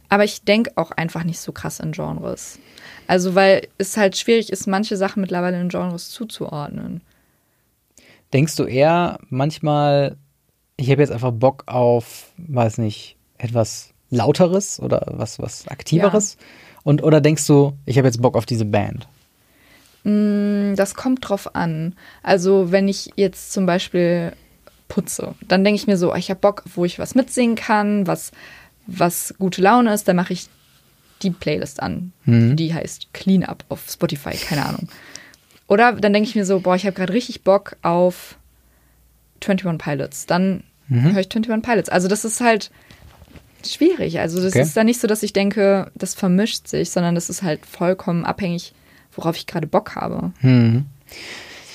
aber ich denke auch einfach nicht so krass in Genres. Also weil es halt schwierig ist, manche Sachen mittlerweile in Genres zuzuordnen. Denkst du eher manchmal, ich habe jetzt einfach Bock auf, weiß nicht, etwas lauteres oder was, was aktiveres? Und oder denkst du, ich habe jetzt Bock auf diese Band? Mm, Das kommt drauf an. Also wenn ich jetzt zum Beispiel putze, dann denke ich mir so, ich habe Bock, wo ich was mitsingen kann, was, was gute Laune ist, dann mache ich die Playlist an. Die heißt Clean Up auf Spotify, keine Ahnung. Oder dann denke ich mir so, boah, ich habe gerade richtig Bock auf 21 Pilots. Dann höre ich 21 Pilots. Also das ist halt schwierig. Also das Okay. ist dann nicht so, dass ich denke, das vermischt sich, sondern das ist halt vollkommen abhängig, worauf ich gerade Bock habe. Hm.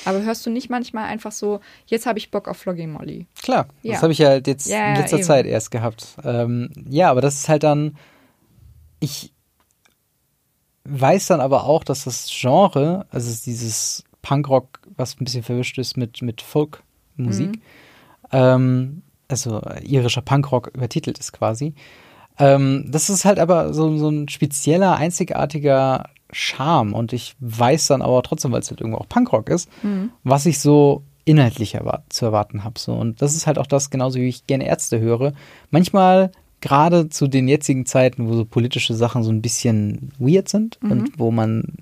Aber hörst du nicht manchmal einfach so, jetzt habe ich Bock auf Flogging Molly? Klar, Ja. das habe ich ja halt jetzt Ja, in letzter eben. Zeit erst gehabt. Ähm, ja, aber das ist halt dann, ich weiß dann aber auch, dass das Genre, also dieses Punkrock, was ein bisschen verwischt ist mit, mit Folkmusik, Mhm. ähm, also irischer Punkrock übertitelt ist quasi. Ähm, das ist halt aber so, so ein spezieller, einzigartiger Charme und ich weiß dann aber trotzdem, weil es halt irgendwo auch Punkrock ist, was ich so inhaltlich erwart zu erwarten habe. So. Und das ist halt auch das, genauso wie ich gerne Ärzte höre. Manchmal, gerade zu den jetzigen Zeiten, wo so politische Sachen so ein bisschen weird sind und wo man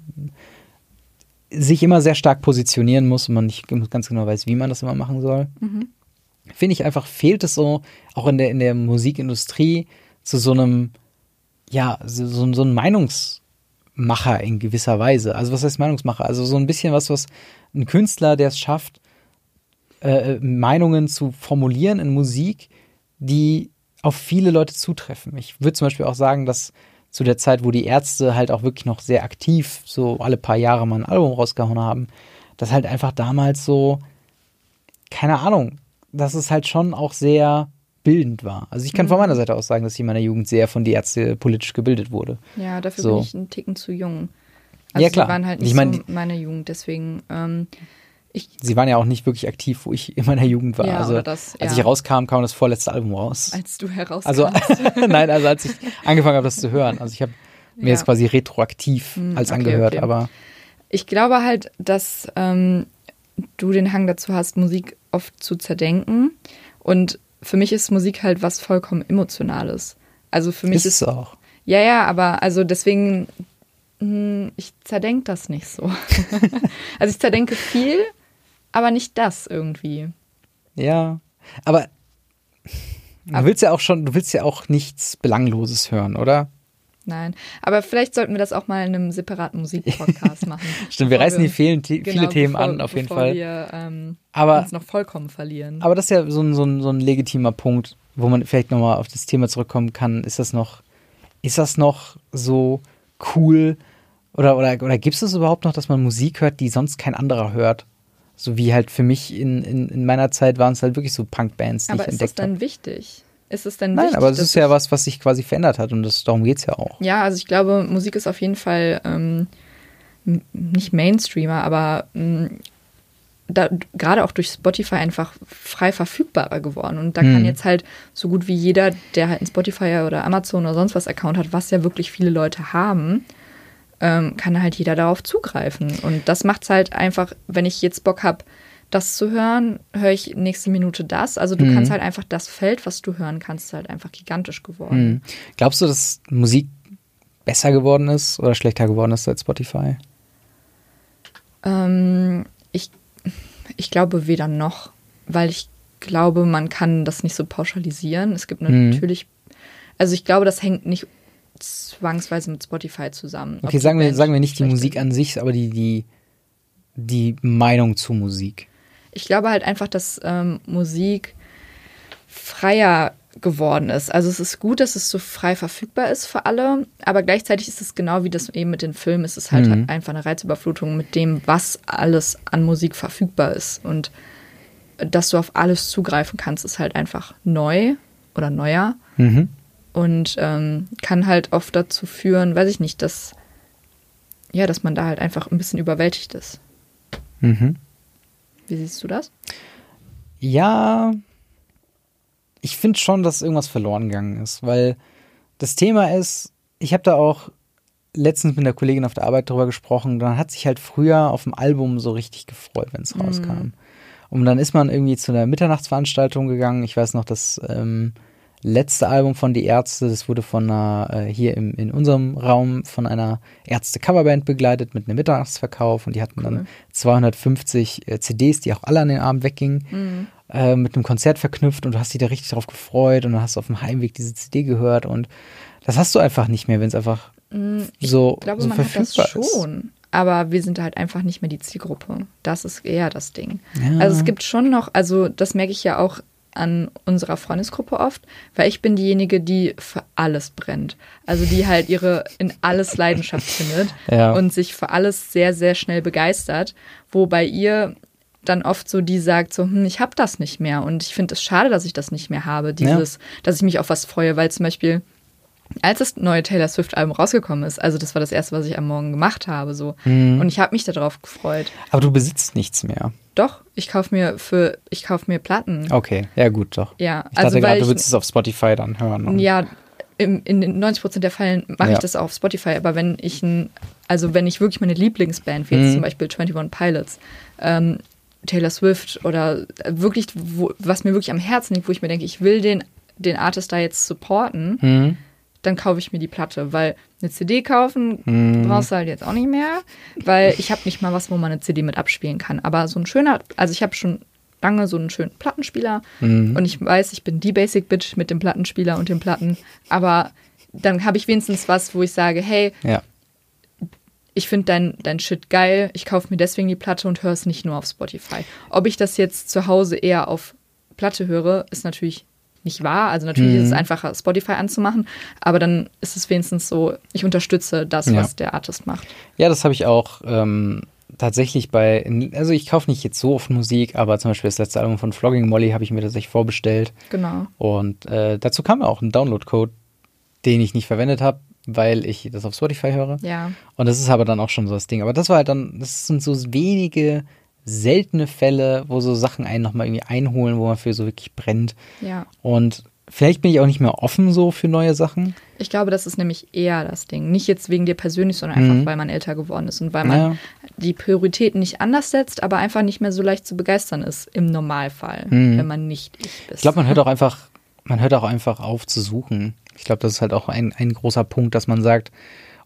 sich immer sehr stark positionieren muss und man nicht ganz genau weiß, wie man das immer machen soll, finde ich einfach, fehlt es so, auch in der, in der Musikindustrie, zu so einem, ja, so, so, so ein Meinungsmacher in gewisser Weise. Also was heißt Meinungsmacher? Also so ein bisschen was, was ein Künstler, der es schafft, äh, Meinungen zu formulieren in Musik, die auf viele Leute zutreffen. Ich würde zum Beispiel auch sagen, dass zu der Zeit, wo die Ärzte halt auch wirklich noch sehr aktiv so alle paar Jahre mal ein Album rausgehauen haben, dass halt einfach damals so, keine Ahnung, dass es halt schon auch sehr bildend war. Also ich kann von meiner Seite aus sagen, dass ich in meiner Jugend sehr von die Ärzte politisch gebildet wurde. Ja, dafür So. bin ich einen Ticken zu jung. Ja, klar. Die waren halt Ich nicht meine, so meine Jugend, deswegen. Ähm, Ich, Sie waren ja auch nicht wirklich aktiv, wo ich in meiner Jugend war. Ja, also das, als ja. ich rauskam, kam das vorletzte Album raus. als du herauskamst. Also nein, also als ich angefangen habe, das zu hören. Also ich habe mir Ja. jetzt quasi retroaktiv Hm, als okay, angehört, okay. aber Ich glaube halt, dass ähm, du den Hang dazu hast, Musik oft zu zerdenken. Und für mich ist Musik halt was vollkommen Emotionales. Also für mich ist ist. es auch. Ja, ja, aber also deswegen, mh, ich zerdenke das nicht so. also ich zerdenke viel, aber nicht das irgendwie. Ja, aber du willst ja auch schon, du willst ja auch nichts Belangloses hören, oder? Nein. Aber vielleicht sollten wir das auch mal in einem separaten Musikpodcast machen. Stimmt, wir reißen vielen, viele genau, Themen bevor, an, auf jeden Fall. wir ähm, Aber, uns noch vollkommen verlieren. aber das ist ja so ein, so, ein, so ein legitimer Punkt, wo man vielleicht nochmal auf das Thema zurückkommen kann. Ist das noch, ist das noch so cool? Oder, oder, oder gibt es das überhaupt noch, dass man Musik hört, die sonst kein anderer hört? So wie halt für mich in, in, in meiner Zeit waren es halt wirklich so Punkbands, die aber ich ist das entdeckt habe. dann wichtig? Ist es denn Nein, wichtig? aber es ist ja was, was sich quasi verändert hat und das, darum geht es ja auch. Ja, also ich glaube, Musik ist auf jeden Fall ähm, nicht Mainstreamer, aber mh, da, gerade auch durch Spotify einfach frei verfügbarer geworden. Und da kann Mhm. jetzt halt so gut wie jeder, der halt einen Spotify oder Amazon oder sonst was Account hat, was ja wirklich viele Leute haben, ähm, kann halt jeder darauf zugreifen. Und das macht es halt einfach, wenn ich jetzt Bock habe, das zu hören, höre ich nächste Minute das. Also du Mhm. kannst halt einfach das Feld, was du hören kannst, ist halt einfach gigantisch geworden. Hm. Glaubst du, dass Musik besser geworden ist oder schlechter geworden ist seit Spotify? Ähm, ich, ich glaube weder noch, weil ich glaube, man kann das nicht so pauschalisieren. Es gibt Mhm. natürlich, also ich glaube, das hängt nicht zwangsweise mit Spotify zusammen. Okay, sagen wir, Band sagen wir nicht die Musik an sich, aber die, die, die Meinung zu Musik. Ich glaube halt einfach, dass ähm, Musik freier geworden ist. Also es ist gut, dass es so frei verfügbar ist für alle, aber gleichzeitig ist es genau wie das eben mit den Filmen, es ist halt Mhm. einfach eine Reizüberflutung mit dem, was alles an Musik verfügbar ist. Und dass du auf alles zugreifen kannst, ist halt einfach neu oder neuer Mhm. Und ähm, kann halt oft dazu führen, weiß ich nicht, dass ja, dass man da halt einfach ein bisschen überwältigt ist. Mhm. Wie siehst du das? Ja, ich finde schon, dass irgendwas verloren gegangen ist, weil das Thema ist, ich habe da auch letztens mit einer Kollegin auf der Arbeit drüber gesprochen, dann hat sich halt früher auf dem Album so richtig gefreut, wenn es rauskam. Und dann ist man irgendwie zu einer Mitternachtsveranstaltung gegangen. Ich weiß noch, das ähm, letzte Album von Die Ärzte, das wurde von einer, äh, hier im, in unserem Raum von einer Ärzte-Coverband begleitet mit einem Mitternachtsverkauf und die hatten dann 250 äh, CDs, die auch alle an den Abend weggingen, äh, mit einem Konzert verknüpft und du hast dich da richtig drauf gefreut und dann hast du auf dem Heimweg diese CD gehört und das hast du einfach nicht mehr, wenn es einfach so, Ich glaube, so man hat das verfügbar ist. schon. Aber wir sind halt einfach nicht mehr die Zielgruppe. Das ist eher das Ding. Ja. Also es gibt schon noch, also das merke ich ja auch an unserer Freundesgruppe oft, weil ich bin diejenige, die für alles brennt. Also die halt ihre in alles Leidenschaft findet Ja. und sich für alles sehr, sehr schnell begeistert. Wo bei ihr dann oft so die sagt so, hm, ich habe das nicht mehr und ich finde es schade, dass ich das nicht mehr habe. Dieses, dass ich mich auf was freue, weil zum Beispiel als das neue Taylor Swift-Album rausgekommen ist, also das war das erste, was ich am Morgen gemacht habe, so. Mhm. Und ich habe mich darauf gefreut. Aber du besitzt nichts mehr. Doch, ich kaufe mir für, ich kaufe mir Platten. Okay, ja gut, doch. Ja, Ich also dachte gerade, du würdest es auf Spotify dann hören. ja, in den 90 Prozent der Fällen mache Ja. ich das auch auf Spotify, aber wenn ich ein, also wenn ich wirklich meine Lieblingsband, wie jetzt Mhm. zum Beispiel 21 Pilots, ähm, Taylor Swift oder wirklich, wo, was mir wirklich am Herzen liegt, wo ich mir denke, ich will den, den Artist da jetzt supporten, Mhm. Dann kaufe ich mir die Platte, weil eine CD kaufen Mhm. brauchst du halt jetzt auch nicht mehr, weil ich habe nicht mal was, wo man eine CD mit abspielen kann. Aber so ein schöner, also ich habe schon lange so einen schönen Plattenspieler Mhm. und ich weiß, ich bin die Basic Bitch mit dem Plattenspieler und den Platten, aber dann habe ich wenigstens was, wo ich sage, hey, Ja. ich finde dein, dein Shit geil, ich kaufe mir deswegen die Platte und höre es nicht nur auf Spotify. Ob ich das jetzt zu Hause eher auf Platte höre, ist natürlich nicht wahr. Also natürlich Mhm. ist es einfacher, Spotify anzumachen, aber dann ist es wenigstens so, ich unterstütze das, Ja. was der Artist macht. Ja, das habe ich auch ähm, tatsächlich bei, also ich kaufe nicht jetzt so oft Musik, aber zum Beispiel das letzte Album von Flogging Molly habe ich mir tatsächlich vorbestellt. Genau. Und äh, dazu kam auch ein Download-Code, den ich nicht verwendet habe, weil ich das auf Spotify höre. Ja. Und das ist aber dann auch schon so das Ding. Aber das war halt dann, das sind so wenige seltene Fälle, wo so Sachen einen nochmal irgendwie einholen, wo man für so wirklich brennt. Ja. Und vielleicht bin ich auch nicht mehr offen so für neue Sachen. Ich glaube, das ist nämlich eher das Ding. Nicht jetzt wegen dir persönlich, sondern einfach, Mhm. weil man älter geworden ist und weil man Ja. die Prioritäten nicht anders setzt, aber einfach nicht mehr so leicht zu begeistern ist, im Normalfall, Mhm. wenn man nicht ich ist. Ich glaube, man hört auch einfach, man hört auch einfach auf zu suchen. Ich glaube, das ist halt auch ein, ein großer Punkt, dass man sagt,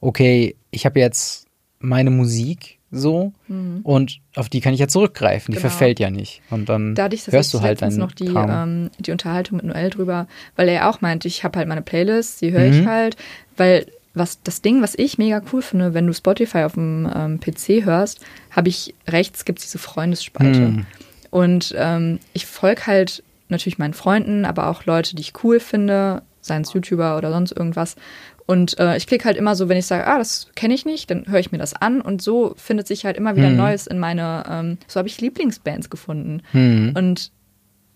okay, ich habe jetzt meine Musik so und auf die kann ich ja zurückgreifen. Die Mhm. Genau. verfällt ja nicht. Und dann Da hatte ich das hörst du halt deinen noch die, ähm, die Unterhaltung mit Noel drüber, weil er auch meinte, ich habe halt meine Playlist, die höre Mhm. ich halt, weil was das Ding, was ich mega cool finde, wenn du Spotify auf dem ähm, PC hörst, habe ich rechts gibt's diese Freundesspalte. Mhm. Und ähm, ich folge halt natürlich meinen Freunden, aber auch Leute, die ich cool finde, seien es YouTuber oder sonst irgendwas. Und äh, ich klicke halt immer so, wenn ich sage, ah, das kenne ich nicht, dann höre ich mir das an und so findet sich halt immer wieder Mhm. Neues in meine, ähm, so habe ich Lieblingsbands gefunden. Mhm. Und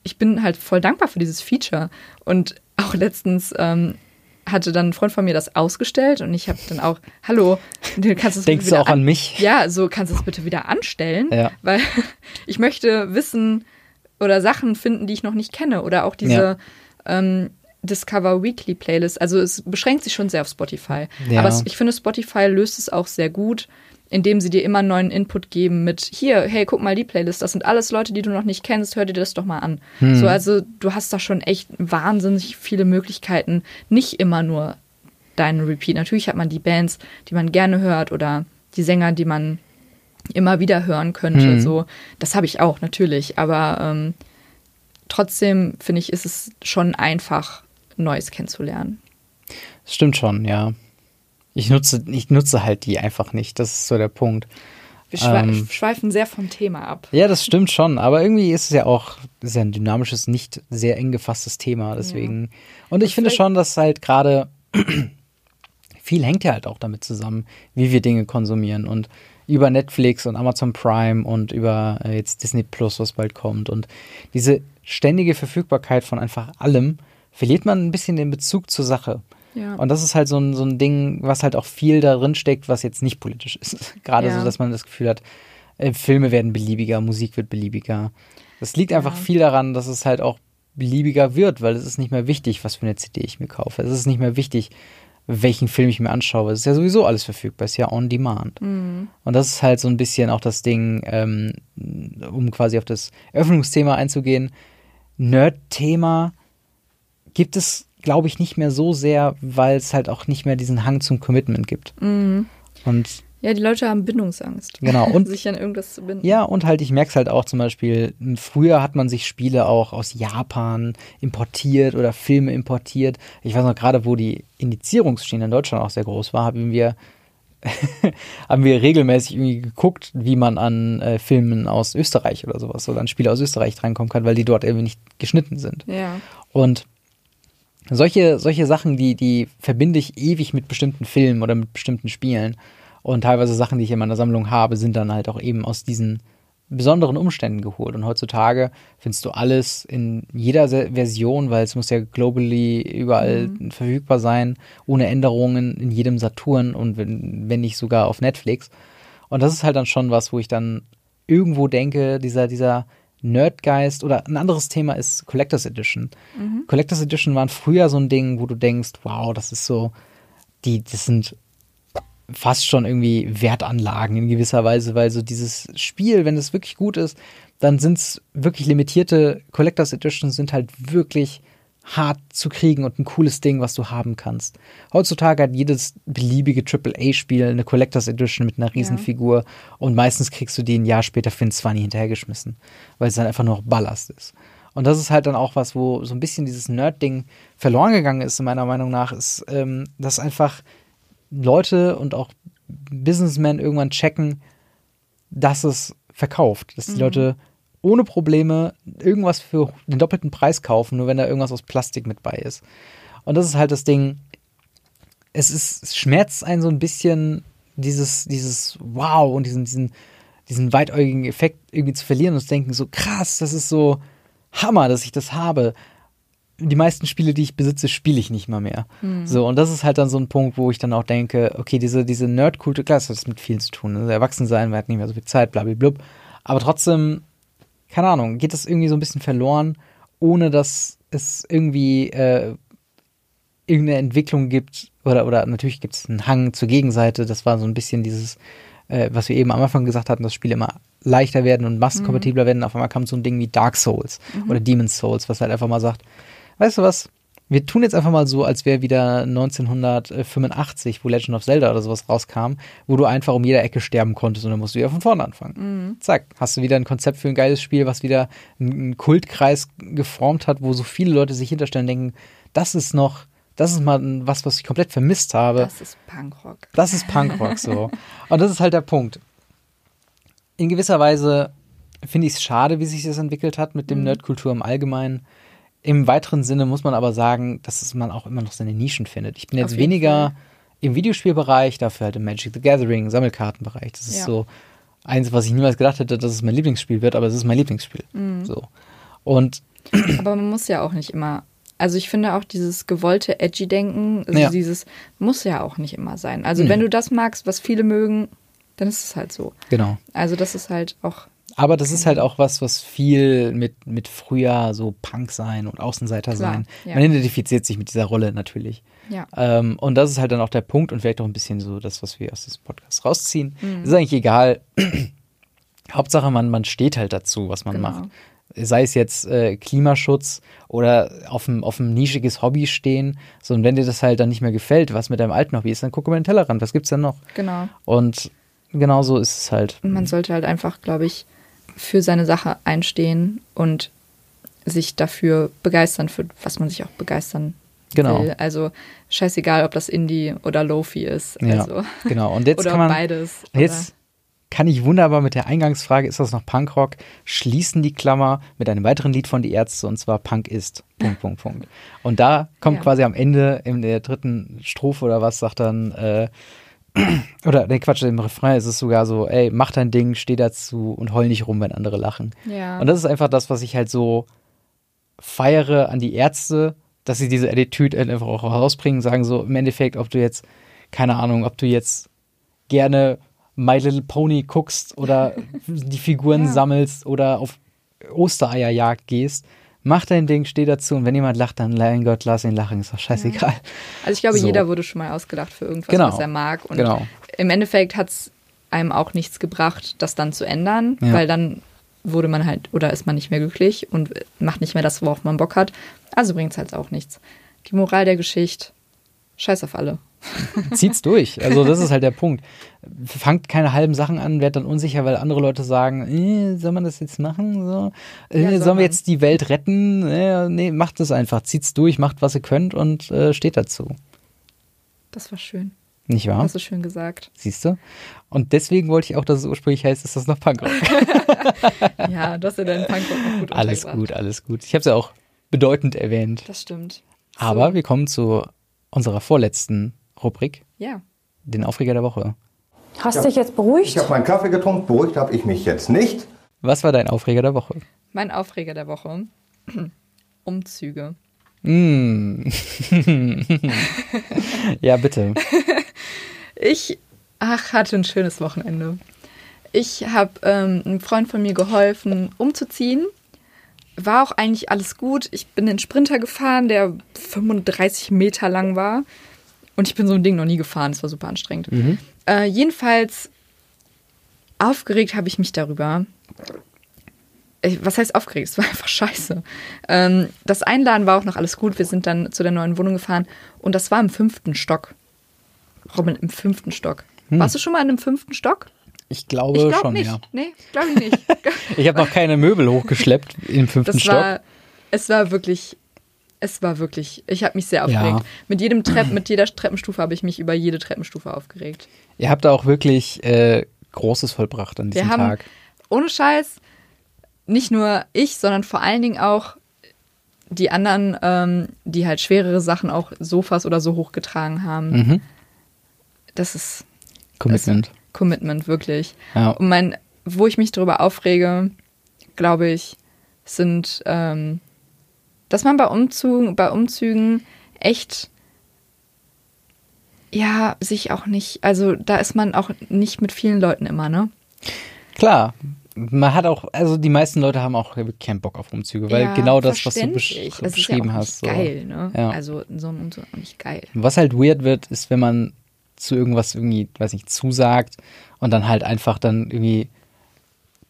ich bin halt voll dankbar für dieses Feature. Und auch letztens ähm, hatte dann ein Freund von mir das ausgestellt und ich habe dann auch, hallo, du kannst es Denkst du auch an mich? Ja, so kannst du es bitte wieder anstellen, Ja. weil ich möchte wissen oder Sachen finden, die ich noch nicht kenne oder auch diese Ja. ähm, Discover Weekly Playlist. Also es beschränkt sich schon sehr auf Spotify. Ja. Aber ich finde, Spotify löst es auch sehr gut, indem sie dir immer neuen Input geben mit hier, hey, guck mal die Playlist, das sind alles Leute, die du noch nicht kennst, hör dir das doch mal an. Hm. So, also du hast da schon echt wahnsinnig viele Möglichkeiten, nicht immer nur deinen Repeat. Natürlich hat man die Bands, die man gerne hört oder die Sänger, die man immer wieder hören könnte. Hm. So, das habe ich auch natürlich, aber ähm, trotzdem finde ich, ist es schon einfach, Neues kennenzulernen. Das stimmt schon, ja. Ich nutze, ich nutze halt die einfach nicht. Das ist so der Punkt. Wir Ähm. schweifen sehr vom Thema ab. Ja, das stimmt schon, aber irgendwie ist es ja auch ist ja ein dynamisches, nicht sehr eng gefasstes Thema, deswegen. Und ich finde vielleicht- schon, dass halt gerade viel hängt ja halt auch damit zusammen, wie wir Dinge konsumieren und über Netflix und Amazon Prime und über äh, jetzt Disney Plus, was bald kommt und diese ständige Verfügbarkeit von einfach allem verliert man ein bisschen den Bezug zur Sache. Ja. Und das ist halt so ein, so ein Ding, was halt auch viel darin steckt, was jetzt nicht politisch ist. Gerade Ja. so, dass man das Gefühl hat, äh, Filme werden beliebiger, Musik wird beliebiger. Das liegt einfach Ja. viel daran, dass es halt auch beliebiger wird, weil es ist nicht mehr wichtig, was für eine CD ich mir kaufe. Es ist nicht mehr wichtig, welchen Film ich mir anschaue. Es ist ja sowieso alles verfügbar, es ist ja on demand. Mhm. Und das ist halt so ein bisschen auch das Ding, ähm, um quasi auf das Öffnungsthema einzugehen. Nerd-Thema gibt es, glaube ich, nicht mehr so sehr, weil es halt auch nicht mehr diesen Hang zum Commitment gibt. Mhm. Und Ja, die Leute haben Bindungsangst. Genau, und- sich an irgendwas zu binden. ja, und halt, ich merke es halt auch zum Beispiel, früher hat man sich Spiele auch aus Japan importiert oder Filme importiert. Ich weiß noch gerade, wo die Indizierungsschiene in Deutschland auch sehr groß war, haben wir haben wir regelmäßig irgendwie geguckt, wie man an äh, Filmen aus Österreich oder sowas oder an Spiele aus Österreich drankommen kann, weil die dort irgendwie nicht geschnitten sind. Ja. Und solche, solche Sachen, die, die verbinde ich ewig mit bestimmten Filmen oder mit bestimmten Spielen. Und teilweise Sachen, die ich in meiner Sammlung habe, sind dann halt auch eben aus diesen besonderen Umständen geholt. Und heutzutage findest du alles in jeder Se Version, weil es muss ja globally überall verfügbar sein, ohne Änderungen in jedem Saturn und wenn, wenn nicht sogar auf Netflix. Und das ist halt dann schon was, wo ich dann irgendwo denke, dieser, dieser Nerdgeist oder ein anderes Thema ist Collectors Edition. Collectors Edition waren früher so ein Ding, wo du denkst, wow, das ist so, die, das sind fast schon irgendwie Wertanlagen in gewisser Weise, weil so dieses Spiel, wenn es wirklich gut ist, dann sind es wirklich limitierte Collectors Editions, sind halt wirklich hart zu kriegen und ein cooles Ding, was du haben kannst. Heutzutage hat jedes beliebige AAA-Spiel eine Collectors Edition mit einer Riesenfigur und meistens kriegst du die ein Jahr später für ein 20 hinterhergeschmissen, weil es dann einfach nur noch Ballast ist. Und das ist halt dann auch was, wo so ein bisschen dieses Nerd-Ding verloren gegangen ist, in meiner Meinung nach, ist, ähm, dass einfach Leute und auch Businessmen irgendwann checken, dass es verkauft, dass die Leute ohne Probleme irgendwas für den doppelten Preis kaufen, nur wenn da irgendwas aus Plastik mit bei ist. Und das ist halt das Ding. Es ist, es schmerzt einen so ein bisschen, dieses, dieses Wow und diesen, diesen, diesen weitäugigen Effekt irgendwie zu verlieren und zu denken, so krass, das ist so Hammer, dass ich das habe. Die meisten Spiele, die ich besitze, spiele ich nicht mal mehr. So, und das ist halt dann so ein Punkt, wo ich dann auch denke, okay, diese, diese Nerdkultur, klar, das hat mit vielen zu tun. Ne? Erwachsen sein, man hat nicht mehr so viel Zeit, blablabla. Aber trotzdem, keine Ahnung, geht das irgendwie so ein bisschen verloren, ohne dass es irgendwie äh, irgendeine Entwicklung gibt oder, oder natürlich gibt es einen Hang zur Gegenseite. Das war so ein bisschen dieses, äh, was wir eben am Anfang gesagt hatten, dass Spiele immer leichter werden und massenkompatibler werden. Auf einmal kam so ein Ding wie Dark Souls oder Demon's Souls, was halt einfach mal sagt, weißt du was, wir tun jetzt einfach mal so, als wäre wieder 1985, wo Legend of Zelda oder sowas rauskam, wo du einfach um jede Ecke sterben konntest und dann musst du wieder von vorne anfangen. Zack, hast du wieder ein Konzept für ein geiles Spiel, was wieder einen Kultkreis geformt hat, wo so viele Leute sich hinterstellen und denken, das ist noch, das ist mal was, was ich komplett vermisst habe. Das ist Punkrock. Das ist Punkrock so. Und das ist halt der Punkt. In gewisser Weise finde ich es schade, wie sich das entwickelt hat mit dem Nerdkultur im Allgemeinen. Im weiteren Sinne muss man aber sagen, dass man auch immer noch seine Nischen findet. Ich bin jetzt weniger Fall. im Videospielbereich, dafür halt im Magic the Gathering, Sammelkartenbereich. Das ist Ja. so eins, was ich niemals gedacht hätte, dass es mein Lieblingsspiel wird, aber es ist mein Lieblingsspiel. Mhm. So. Und Aber man muss ja auch nicht immer. Also ich finde auch dieses gewollte Edgy-Denken, also Ja. dieses muss ja auch nicht immer sein. Also Nee. wenn du das magst, was viele mögen, dann ist es halt so. genau. Also das ist halt auch Aber das ist halt auch was, was viel mit, mit früher so Punk sein und Außenseiter Klar, sein. ja. Man identifiziert sich mit dieser Rolle natürlich. ja. Ähm, und das ist halt dann auch der Punkt und vielleicht auch ein bisschen so das, was wir aus diesem Podcast rausziehen. Mhm. Ist eigentlich egal. Hauptsache, man, man steht halt dazu, was man Genau. macht. Sei es jetzt äh, Klimaschutz oder auf ein, auf ein nischiges Hobby stehen. So, und wenn dir das halt dann nicht mehr gefällt, was mit deinem alten Hobby ist, dann guck über den Tellerrand. Was gibt's denn noch? Genau. Und genau so ist es halt. Und man sollte halt einfach, glaube ich, für seine Sache einstehen und sich dafür begeistern, für was man sich auch begeistern Genau. will. Also scheißegal, ob das Indie oder Lofi ist. Ja, Also, genau. Und jetzt oder kann man. beides. Jetzt kann ich wunderbar mit der Eingangsfrage, ist das noch Punkrock, schließen die Klammer mit einem weiteren Lied von Die Ärzte und zwar Punk ist. Punkt, Punkt, Punkt. Und da kommt Ja. quasi am Ende in der dritten Strophe oder was sagt dann, äh, oder nee, Quatsch, im Refrain ist es sogar so, ey, mach dein Ding, steh dazu und heul nicht rum, wenn andere lachen. Ja. Und das ist einfach das, was ich halt so feiere an die Ärzte, dass sie diese Attitüde halt einfach auch rausbringen, sagen so im Endeffekt, ob du jetzt, keine Ahnung, ob du jetzt gerne My Little Pony guckst oder die Figuren Ja. sammelst oder auf Ostereierjagd gehst, mach dein Ding, steh dazu und wenn jemand lacht, dann mein Gott, lass ihn lachen, ist doch scheißegal. Also ich glaube, So. jeder wurde schon mal ausgelacht für irgendwas, Genau. was er mag. Und Genau. im Endeffekt hat es einem auch nichts gebracht, das dann zu ändern, Ja. weil dann wurde man halt oder ist man nicht mehr glücklich und macht nicht mehr das, worauf man Bock hat. Also bringt es halt auch nichts. Die Moral der Geschichte, scheiß auf alle. Zieht's durch. Also das ist halt der Punkt. Fangt keine halben Sachen an, werdet dann unsicher, weil andere Leute sagen, äh, soll man das jetzt machen? So? Äh, Ja, soll sollen wir man. jetzt die Welt retten? Äh, nee, macht es einfach. Zieht's durch, macht, was ihr könnt und äh, steht dazu. Das war schön. Nicht wahr? Hast du schön gesagt. Siehst du? Und deswegen wollte ich auch, dass es ursprünglich heißt, ist das noch Punkrock. Ja, du hast ja deinen Punkrock noch gut alles gut, alles gut. Ich habe es ja auch bedeutend erwähnt. Das stimmt. Aber So. wir kommen zu unserer vorletzten Rubrik, Ja. den Aufreger der Woche. Hast du dich jetzt beruhigt? Ich habe meinen Kaffee getrunken, beruhigt habe ich mich jetzt nicht. Was war dein Aufreger der Woche? Mein Aufreger der Woche. Umzüge. Mm. ja, bitte. Ich ach, hatte ein schönes Wochenende. Ich habe ähm, einem Freund von mir geholfen, umzuziehen. War auch eigentlich alles gut. Ich bin den Sprinter gefahren, der 35 Meter lang war. Und ich bin so ein Ding noch nie gefahren. Es war super anstrengend. Äh, jedenfalls aufgeregt habe ich mich darüber. Ich- Was heißt aufgeregt? Es war einfach scheiße. Ähm, das Einladen war auch noch alles gut. Wir sind dann zu der neuen Wohnung gefahren. Und das war im fünften Stock. Robin, im fünften Stock. Warst du schon mal in einem fünften Stock? Ich glaube Ich glaube schon, nicht. ja. Nee, glaube ich nicht. Ich habe noch keine Möbel hochgeschleppt im fünften Das Stock. war, es war wirklich, es war wirklich, ich habe mich sehr aufgeregt. Ja. Mit jedem Trepp, mit jeder Treppenstufe habe ich mich über jede Treppenstufe aufgeregt. Ihr habt da auch wirklich äh, Großes vollbracht an Wir diesem haben, Tag. ohne Scheiß, nicht nur ich, sondern vor allen Dingen auch die anderen, ähm, die halt schwerere Sachen auch Sofas oder so hochgetragen haben. Mhm. Das ist Commitment. Commitment, wirklich. Ja. Und mein, wo ich mich darüber aufrege, glaube ich, sind, ähm, dass man bei Umzügen, bei Umzügen echt, ja, sich auch nicht, also da ist man auch nicht mit vielen Leuten immer, ne? Klar. man hat auch, also die meisten Leute haben auch keinen Bock auf Umzüge, weil Ja, genau das, was du besch ist beschrieben ja hast. Nicht so. geil, ne? Ja. Also so ein Umzug ist auch nicht geil. Was halt weird wird, ist, wenn man zu irgendwas irgendwie, weiß nicht, zusagt und dann halt einfach dann irgendwie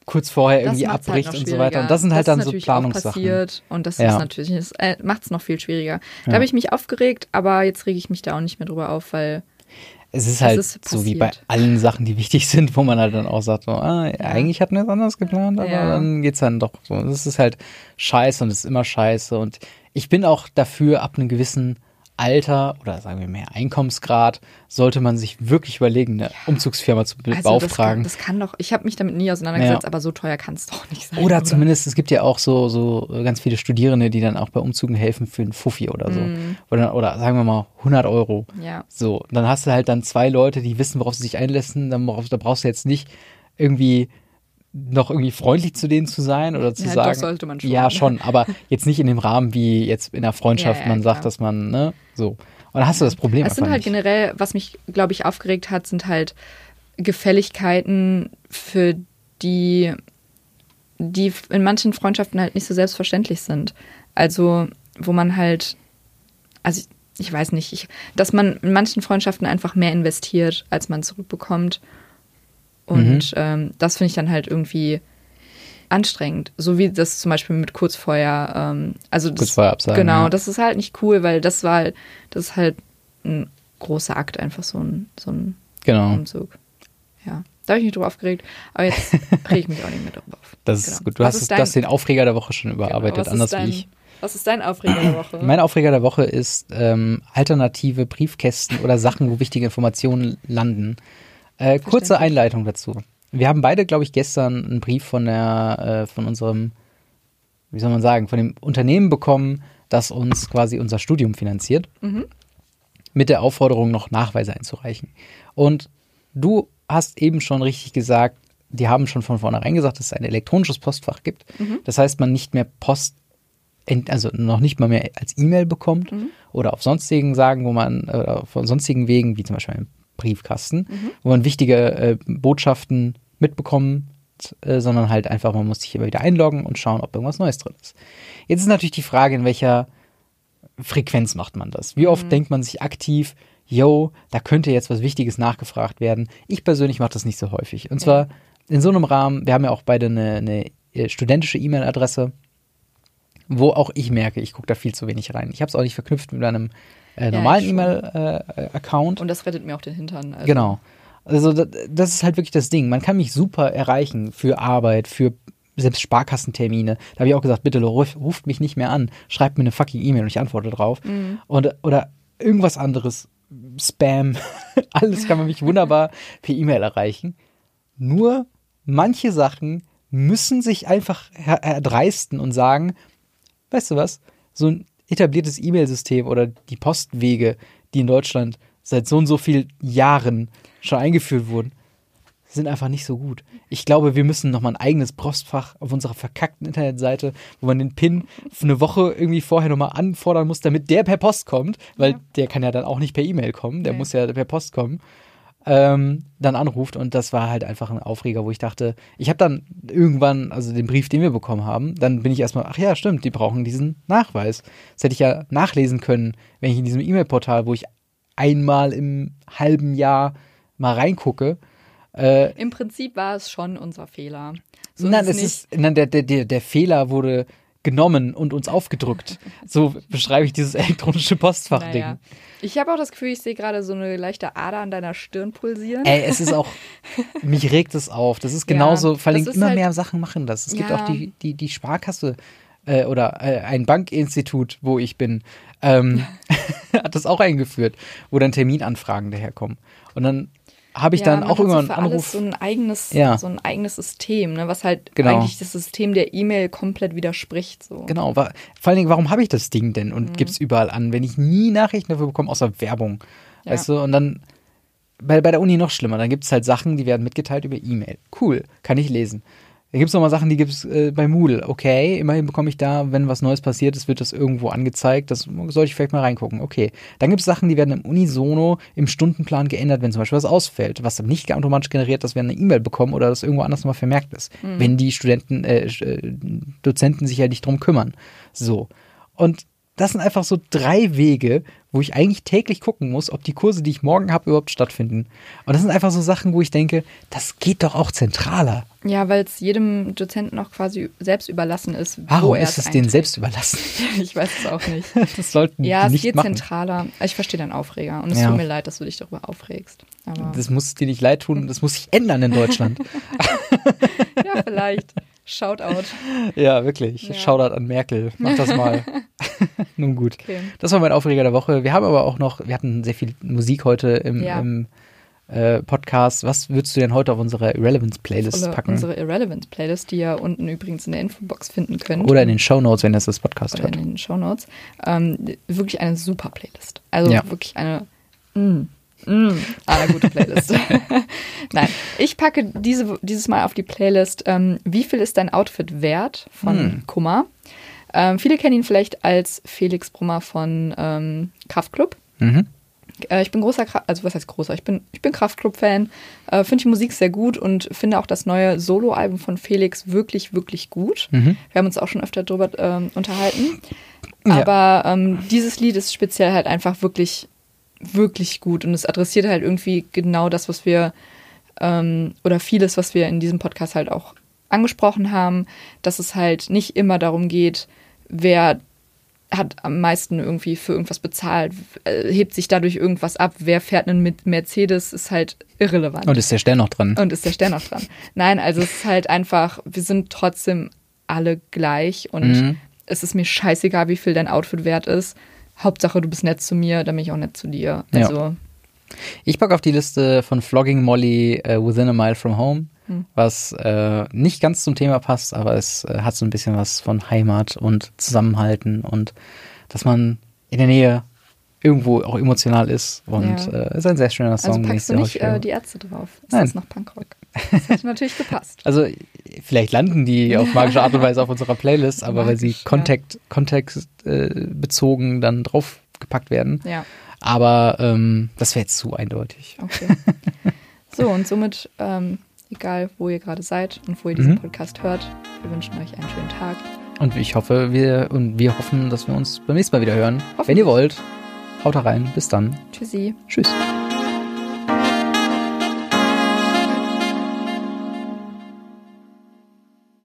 kurz vorher irgendwie macht's abbricht halt und so weiter. Und das sind halt das dann so Planungssachen. Und das Ja. ist natürlich, das äh, macht es noch viel schwieriger. Da Ja. habe ich mich aufgeregt, aber jetzt rege ich mich da auch nicht mehr drüber auf, weil Es ist Es halt ist so wie bei allen Sachen, die wichtig sind, wo man halt dann auch sagt, so, ah, eigentlich hatten wir es anders geplant, aber Ja. dann geht's dann doch so. Das ist halt scheiße und es ist immer scheiße. Und ich bin auch dafür, ab einem gewissen Alter oder sagen wir mehr Einkommensgrad, sollte man sich wirklich überlegen, eine Umzugsfirma zu also das beauftragen. kann, das kann doch, ich habe mich damit nie auseinandergesetzt, Ja. aber so teuer kann es doch nicht sein. Oder zumindest, es gibt ja auch so, so ganz viele Studierende, die dann auch bei Umzügen helfen für einen Fuffi oder so. Oder, oder sagen wir mal 100 Euro. Ja. So, dann hast du halt dann zwei Leute, die wissen, worauf sie sich einlassen. Dann brauchst, da brauchst du jetzt nicht irgendwie noch irgendwie freundlich zu denen zu sein oder zu Ja, sagen. sollte man schon. Ja, schon, aber jetzt nicht in dem Rahmen, wie jetzt in der Freundschaft Ja, ja, man sagt, klar. dass man, ne, so. Und dann hast du das Problem Es sind halt nicht. generell, was mich, glaube ich, aufgeregt hat, sind halt Gefälligkeiten, für die, die in manchen Freundschaften halt nicht so selbstverständlich sind. Also, wo man halt, also ich, ich weiß nicht, ich, dass man in manchen Freundschaften einfach mehr investiert, als man zurückbekommt. Und ähm, das finde ich dann halt irgendwie anstrengend. So wie das zum Beispiel mit Kurzfeuer. Ähm, also das, Kurzfeuer absagen, Genau, ja. das ist halt nicht cool, weil das war halt, das ist halt ein großer Akt, einfach so ein, so ein Genau. Umzug. Ja, da habe ich mich drüber aufgeregt, aber jetzt rege ich mich auch nicht mehr drüber auf. Das Genau. ist gut. Du Was hast, ist es, dein- du hast den Aufreger der Woche schon Genau, überarbeitet, ist anders dein, wie ich. Was ist dein Aufreger der Woche? Mein Aufreger der Woche ist ähm, alternative Briefkästen oder Sachen, wo wichtige Informationen landen. Äh, kurze. Einleitung dazu. Wir haben beide, glaube ich, gestern einen Brief von der, äh, von unserem, wie soll man sagen, von dem Unternehmen bekommen, das uns quasi unser Studium finanziert, mit der Aufforderung, noch Nachweise einzureichen. Und du hast eben schon richtig gesagt, die haben schon von vornherein gesagt, dass es ein elektronisches Postfach gibt. Das heißt, man nicht mehr Post also noch nicht mal mehr als E-Mail bekommt oder auf sonstigen Sagen, wo man oder auf sonstigen Wegen, wie zum Beispiel Briefkasten, wo man wichtige äh, Botschaften mitbekommt, äh, sondern halt einfach, man muss sich immer wieder einloggen und schauen, ob irgendwas Neues drin ist. Jetzt ist natürlich die Frage, in welcher Frequenz macht man das? Wie oft denkt man sich aktiv, yo, da könnte jetzt was Wichtiges nachgefragt werden? Ich persönlich mache das nicht so häufig. Und zwar in so einem Rahmen, wir haben ja auch beide eine, eine äh, studentische E-Mail-Adresse, wo auch ich merke, ich gucke da viel zu wenig rein. Ich habe es auch nicht verknüpft mit einem äh, Ja, normalen schon. E-Mail-Account. Und das rettet mir auch den Hintern. Also. Genau. Also da- das ist halt wirklich das Ding. Man kann mich super erreichen für Arbeit, für selbst Sparkassentermine. Da habe ich auch gesagt, bitte ruf, ruft mich nicht mehr an, schreibt mir eine fucking E-Mail und ich antworte drauf. Und, oder irgendwas anderes, Spam, alles kann man mich wunderbar per E-Mail erreichen. Nur manche Sachen müssen sich einfach erdreisten und sagen, weißt du was, so ein etabliertes E-Mail-System oder die Postwege, die in Deutschland seit so und so vielen Jahren schon eingeführt wurden, sind einfach nicht so gut. Ich glaube, wir müssen nochmal ein eigenes Postfach auf unserer verkackten Internetseite, wo man den PIN für eine Woche irgendwie vorher nochmal anfordern muss, damit der per Post kommt, weil der kann ja dann auch nicht per E-Mail kommen, der Nee. muss ja per Post kommen, ähm, dann anruft und das war halt einfach ein Aufreger, wo ich dachte, ich habe dann irgendwann, also den Brief, den wir bekommen haben, dann bin ich erstmal, ach ja, stimmt, die brauchen diesen Nachweis. Das hätte ich ja nachlesen können, wenn ich in diesem E-Mail-Portal, wo ich einmal im halben Jahr mal reingucke, äh, Im Prinzip war es schon unser Fehler. So nein, ist es nicht. ist, nein, der, der, der, der Fehler wurde genommen und uns aufgedrückt. So beschreibe ich dieses elektronische Postfach-Ding. Naja. Ich habe auch das Gefühl, ich sehe gerade so eine leichte Ader an deiner Stirn pulsieren. Ey, es ist auch, mich regt es auf. Das ist Ja, genauso, vor allem immer halt- mehr Sachen machen das. Es gibt Ja. auch die, die, die Sparkasse äh, oder äh, ein Bankinstitut, wo ich bin, ähm, hat das auch eingeführt, wo dann Terminanfragen daherkommen. Und dann habe ich Ja, dann auch so irgendwann für einen Anruf. so ein eigenes, Ja. so ein eigenes System, ne, was halt Genau. eigentlich das System der E-Mail komplett widerspricht. So. Genau, vor allen Dingen, warum habe ich das Ding denn Mhm. und gibt's überall an, wenn ich nie Nachrichten dafür bekomme, außer Werbung. Ja. Weißt du, und dann bei, bei der Uni noch schlimmer, dann gibt's halt Sachen, die werden mitgeteilt über E-Mail. Cool, kann ich lesen. Da gibt es nochmal Sachen, die gibt es äh, bei Moodle. Okay, immerhin bekomme ich da, wenn was Neues passiert ist, wird das irgendwo angezeigt. Das sollte ich vielleicht mal reingucken. Okay. Dann gibt es Sachen, die werden im Unisono im Stundenplan geändert, wenn zum Beispiel was ausfällt. Was dann nicht automatisch generiert, dass wir eine E-Mail bekommen oder das irgendwo anders nochmal vermerkt ist. Wenn die Studenten, äh, äh, Dozenten sich ja nicht drum kümmern. So. Und das sind einfach so drei Wege, wo ich eigentlich täglich gucken muss, ob die Kurse, die ich morgen habe, überhaupt stattfinden. Und das sind einfach so Sachen, wo ich denke, das geht doch auch zentraler. Ja, weil es jedem Dozenten auch quasi selbst überlassen ist. Warum ist es denen selbst überlassen? Ich weiß es auch nicht. Das sollten Ja, die es nicht geht machen. zentraler. Ich verstehe deinen Aufreger und es Ja. tut mir leid, dass du dich darüber aufregst. Aber Das muss dir nicht leid tun, das muss sich ändern in Deutschland. ja, vielleicht. Shoutout. ja, wirklich. Ja. Shoutout an Merkel. Mach das mal. Nun gut. Okay. Das war mein Aufreger der Woche. Wir haben aber auch noch, wir hatten sehr viel Musik heute im, Ja. im äh, Podcast. Was würdest du denn heute auf unsere Irrelevance-Playlist packen? unsere Irrelevant-Playlist, die ihr unten übrigens in der Infobox finden könnt. Oder in den Shownotes, wenn das das Podcast oder hört. in den Shownotes. Ähm, wirklich eine super Playlist. Also Ja. wirklich eine mm, mm, eine gute Playlist. Nein, ich packe diese, dieses Mal auf die Playlist ähm, Wie viel ist dein Outfit wert von Hm. Kummer. Ähm, viele kennen ihn vielleicht als Felix Brummer von ähm, Kraftklub. Mhm. Äh, ich bin großer, Kra also was heißt großer? Ich bin, ich bin Kraftklub-Fan, äh, finde die Musik sehr gut und finde auch das neue Soloalbum von Felix wirklich, wirklich gut. Mhm. Wir haben uns auch schon öfter darüber ähm, unterhalten. Ja. Aber ähm, dieses Lied ist speziell halt einfach wirklich, wirklich gut und es adressiert halt irgendwie genau das, was wir ähm, oder vieles, was wir in diesem Podcast halt auch angesprochen haben, dass es halt nicht immer darum geht, wer hat am meisten irgendwie für irgendwas bezahlt, äh, hebt sich dadurch irgendwas ab, wer fährt einen mit Mercedes, ist halt irrelevant. Und ist der Stern noch dran? Und ist der Stern noch dran? Nein, also es ist halt einfach, wir sind trotzdem alle gleich und Mhm. es ist mir scheißegal, wie viel dein Outfit wert ist. Hauptsache, du bist nett zu mir, dann bin ich auch nett zu dir. Ja. Also, Ich packe auf die Liste von Flogging Molly äh, Within a Mile from Home, Hm. was äh, nicht ganz zum Thema passt, aber es äh, hat so ein bisschen was von Heimat und Zusammenhalten und dass man in der Nähe irgendwo auch emotional ist und Ja. äh, ist ein sehr schöner Song. also packst du nicht äh, die Ärzte drauf. Ist Nein. das noch Punkrock? Das hätte natürlich gepasst. Also vielleicht landen die auf magische Art und Weise auf unserer Playlist, aber weil sie Magisch, ja. Kontext, Kontext äh, bezogen dann draufgepackt werden. Ja, Aber ähm, das wäre jetzt zu eindeutig. okay. So, und somit, ähm, egal wo ihr gerade seid und wo ihr diesen Mhm. Podcast hört, wir wünschen euch einen schönen Tag. Und ich hoffe, wir und wir hoffen, dass wir uns beim nächsten Mal wieder hören. Wenn ihr wollt, haut da rein. Bis dann. Tschüssi. Tschüss.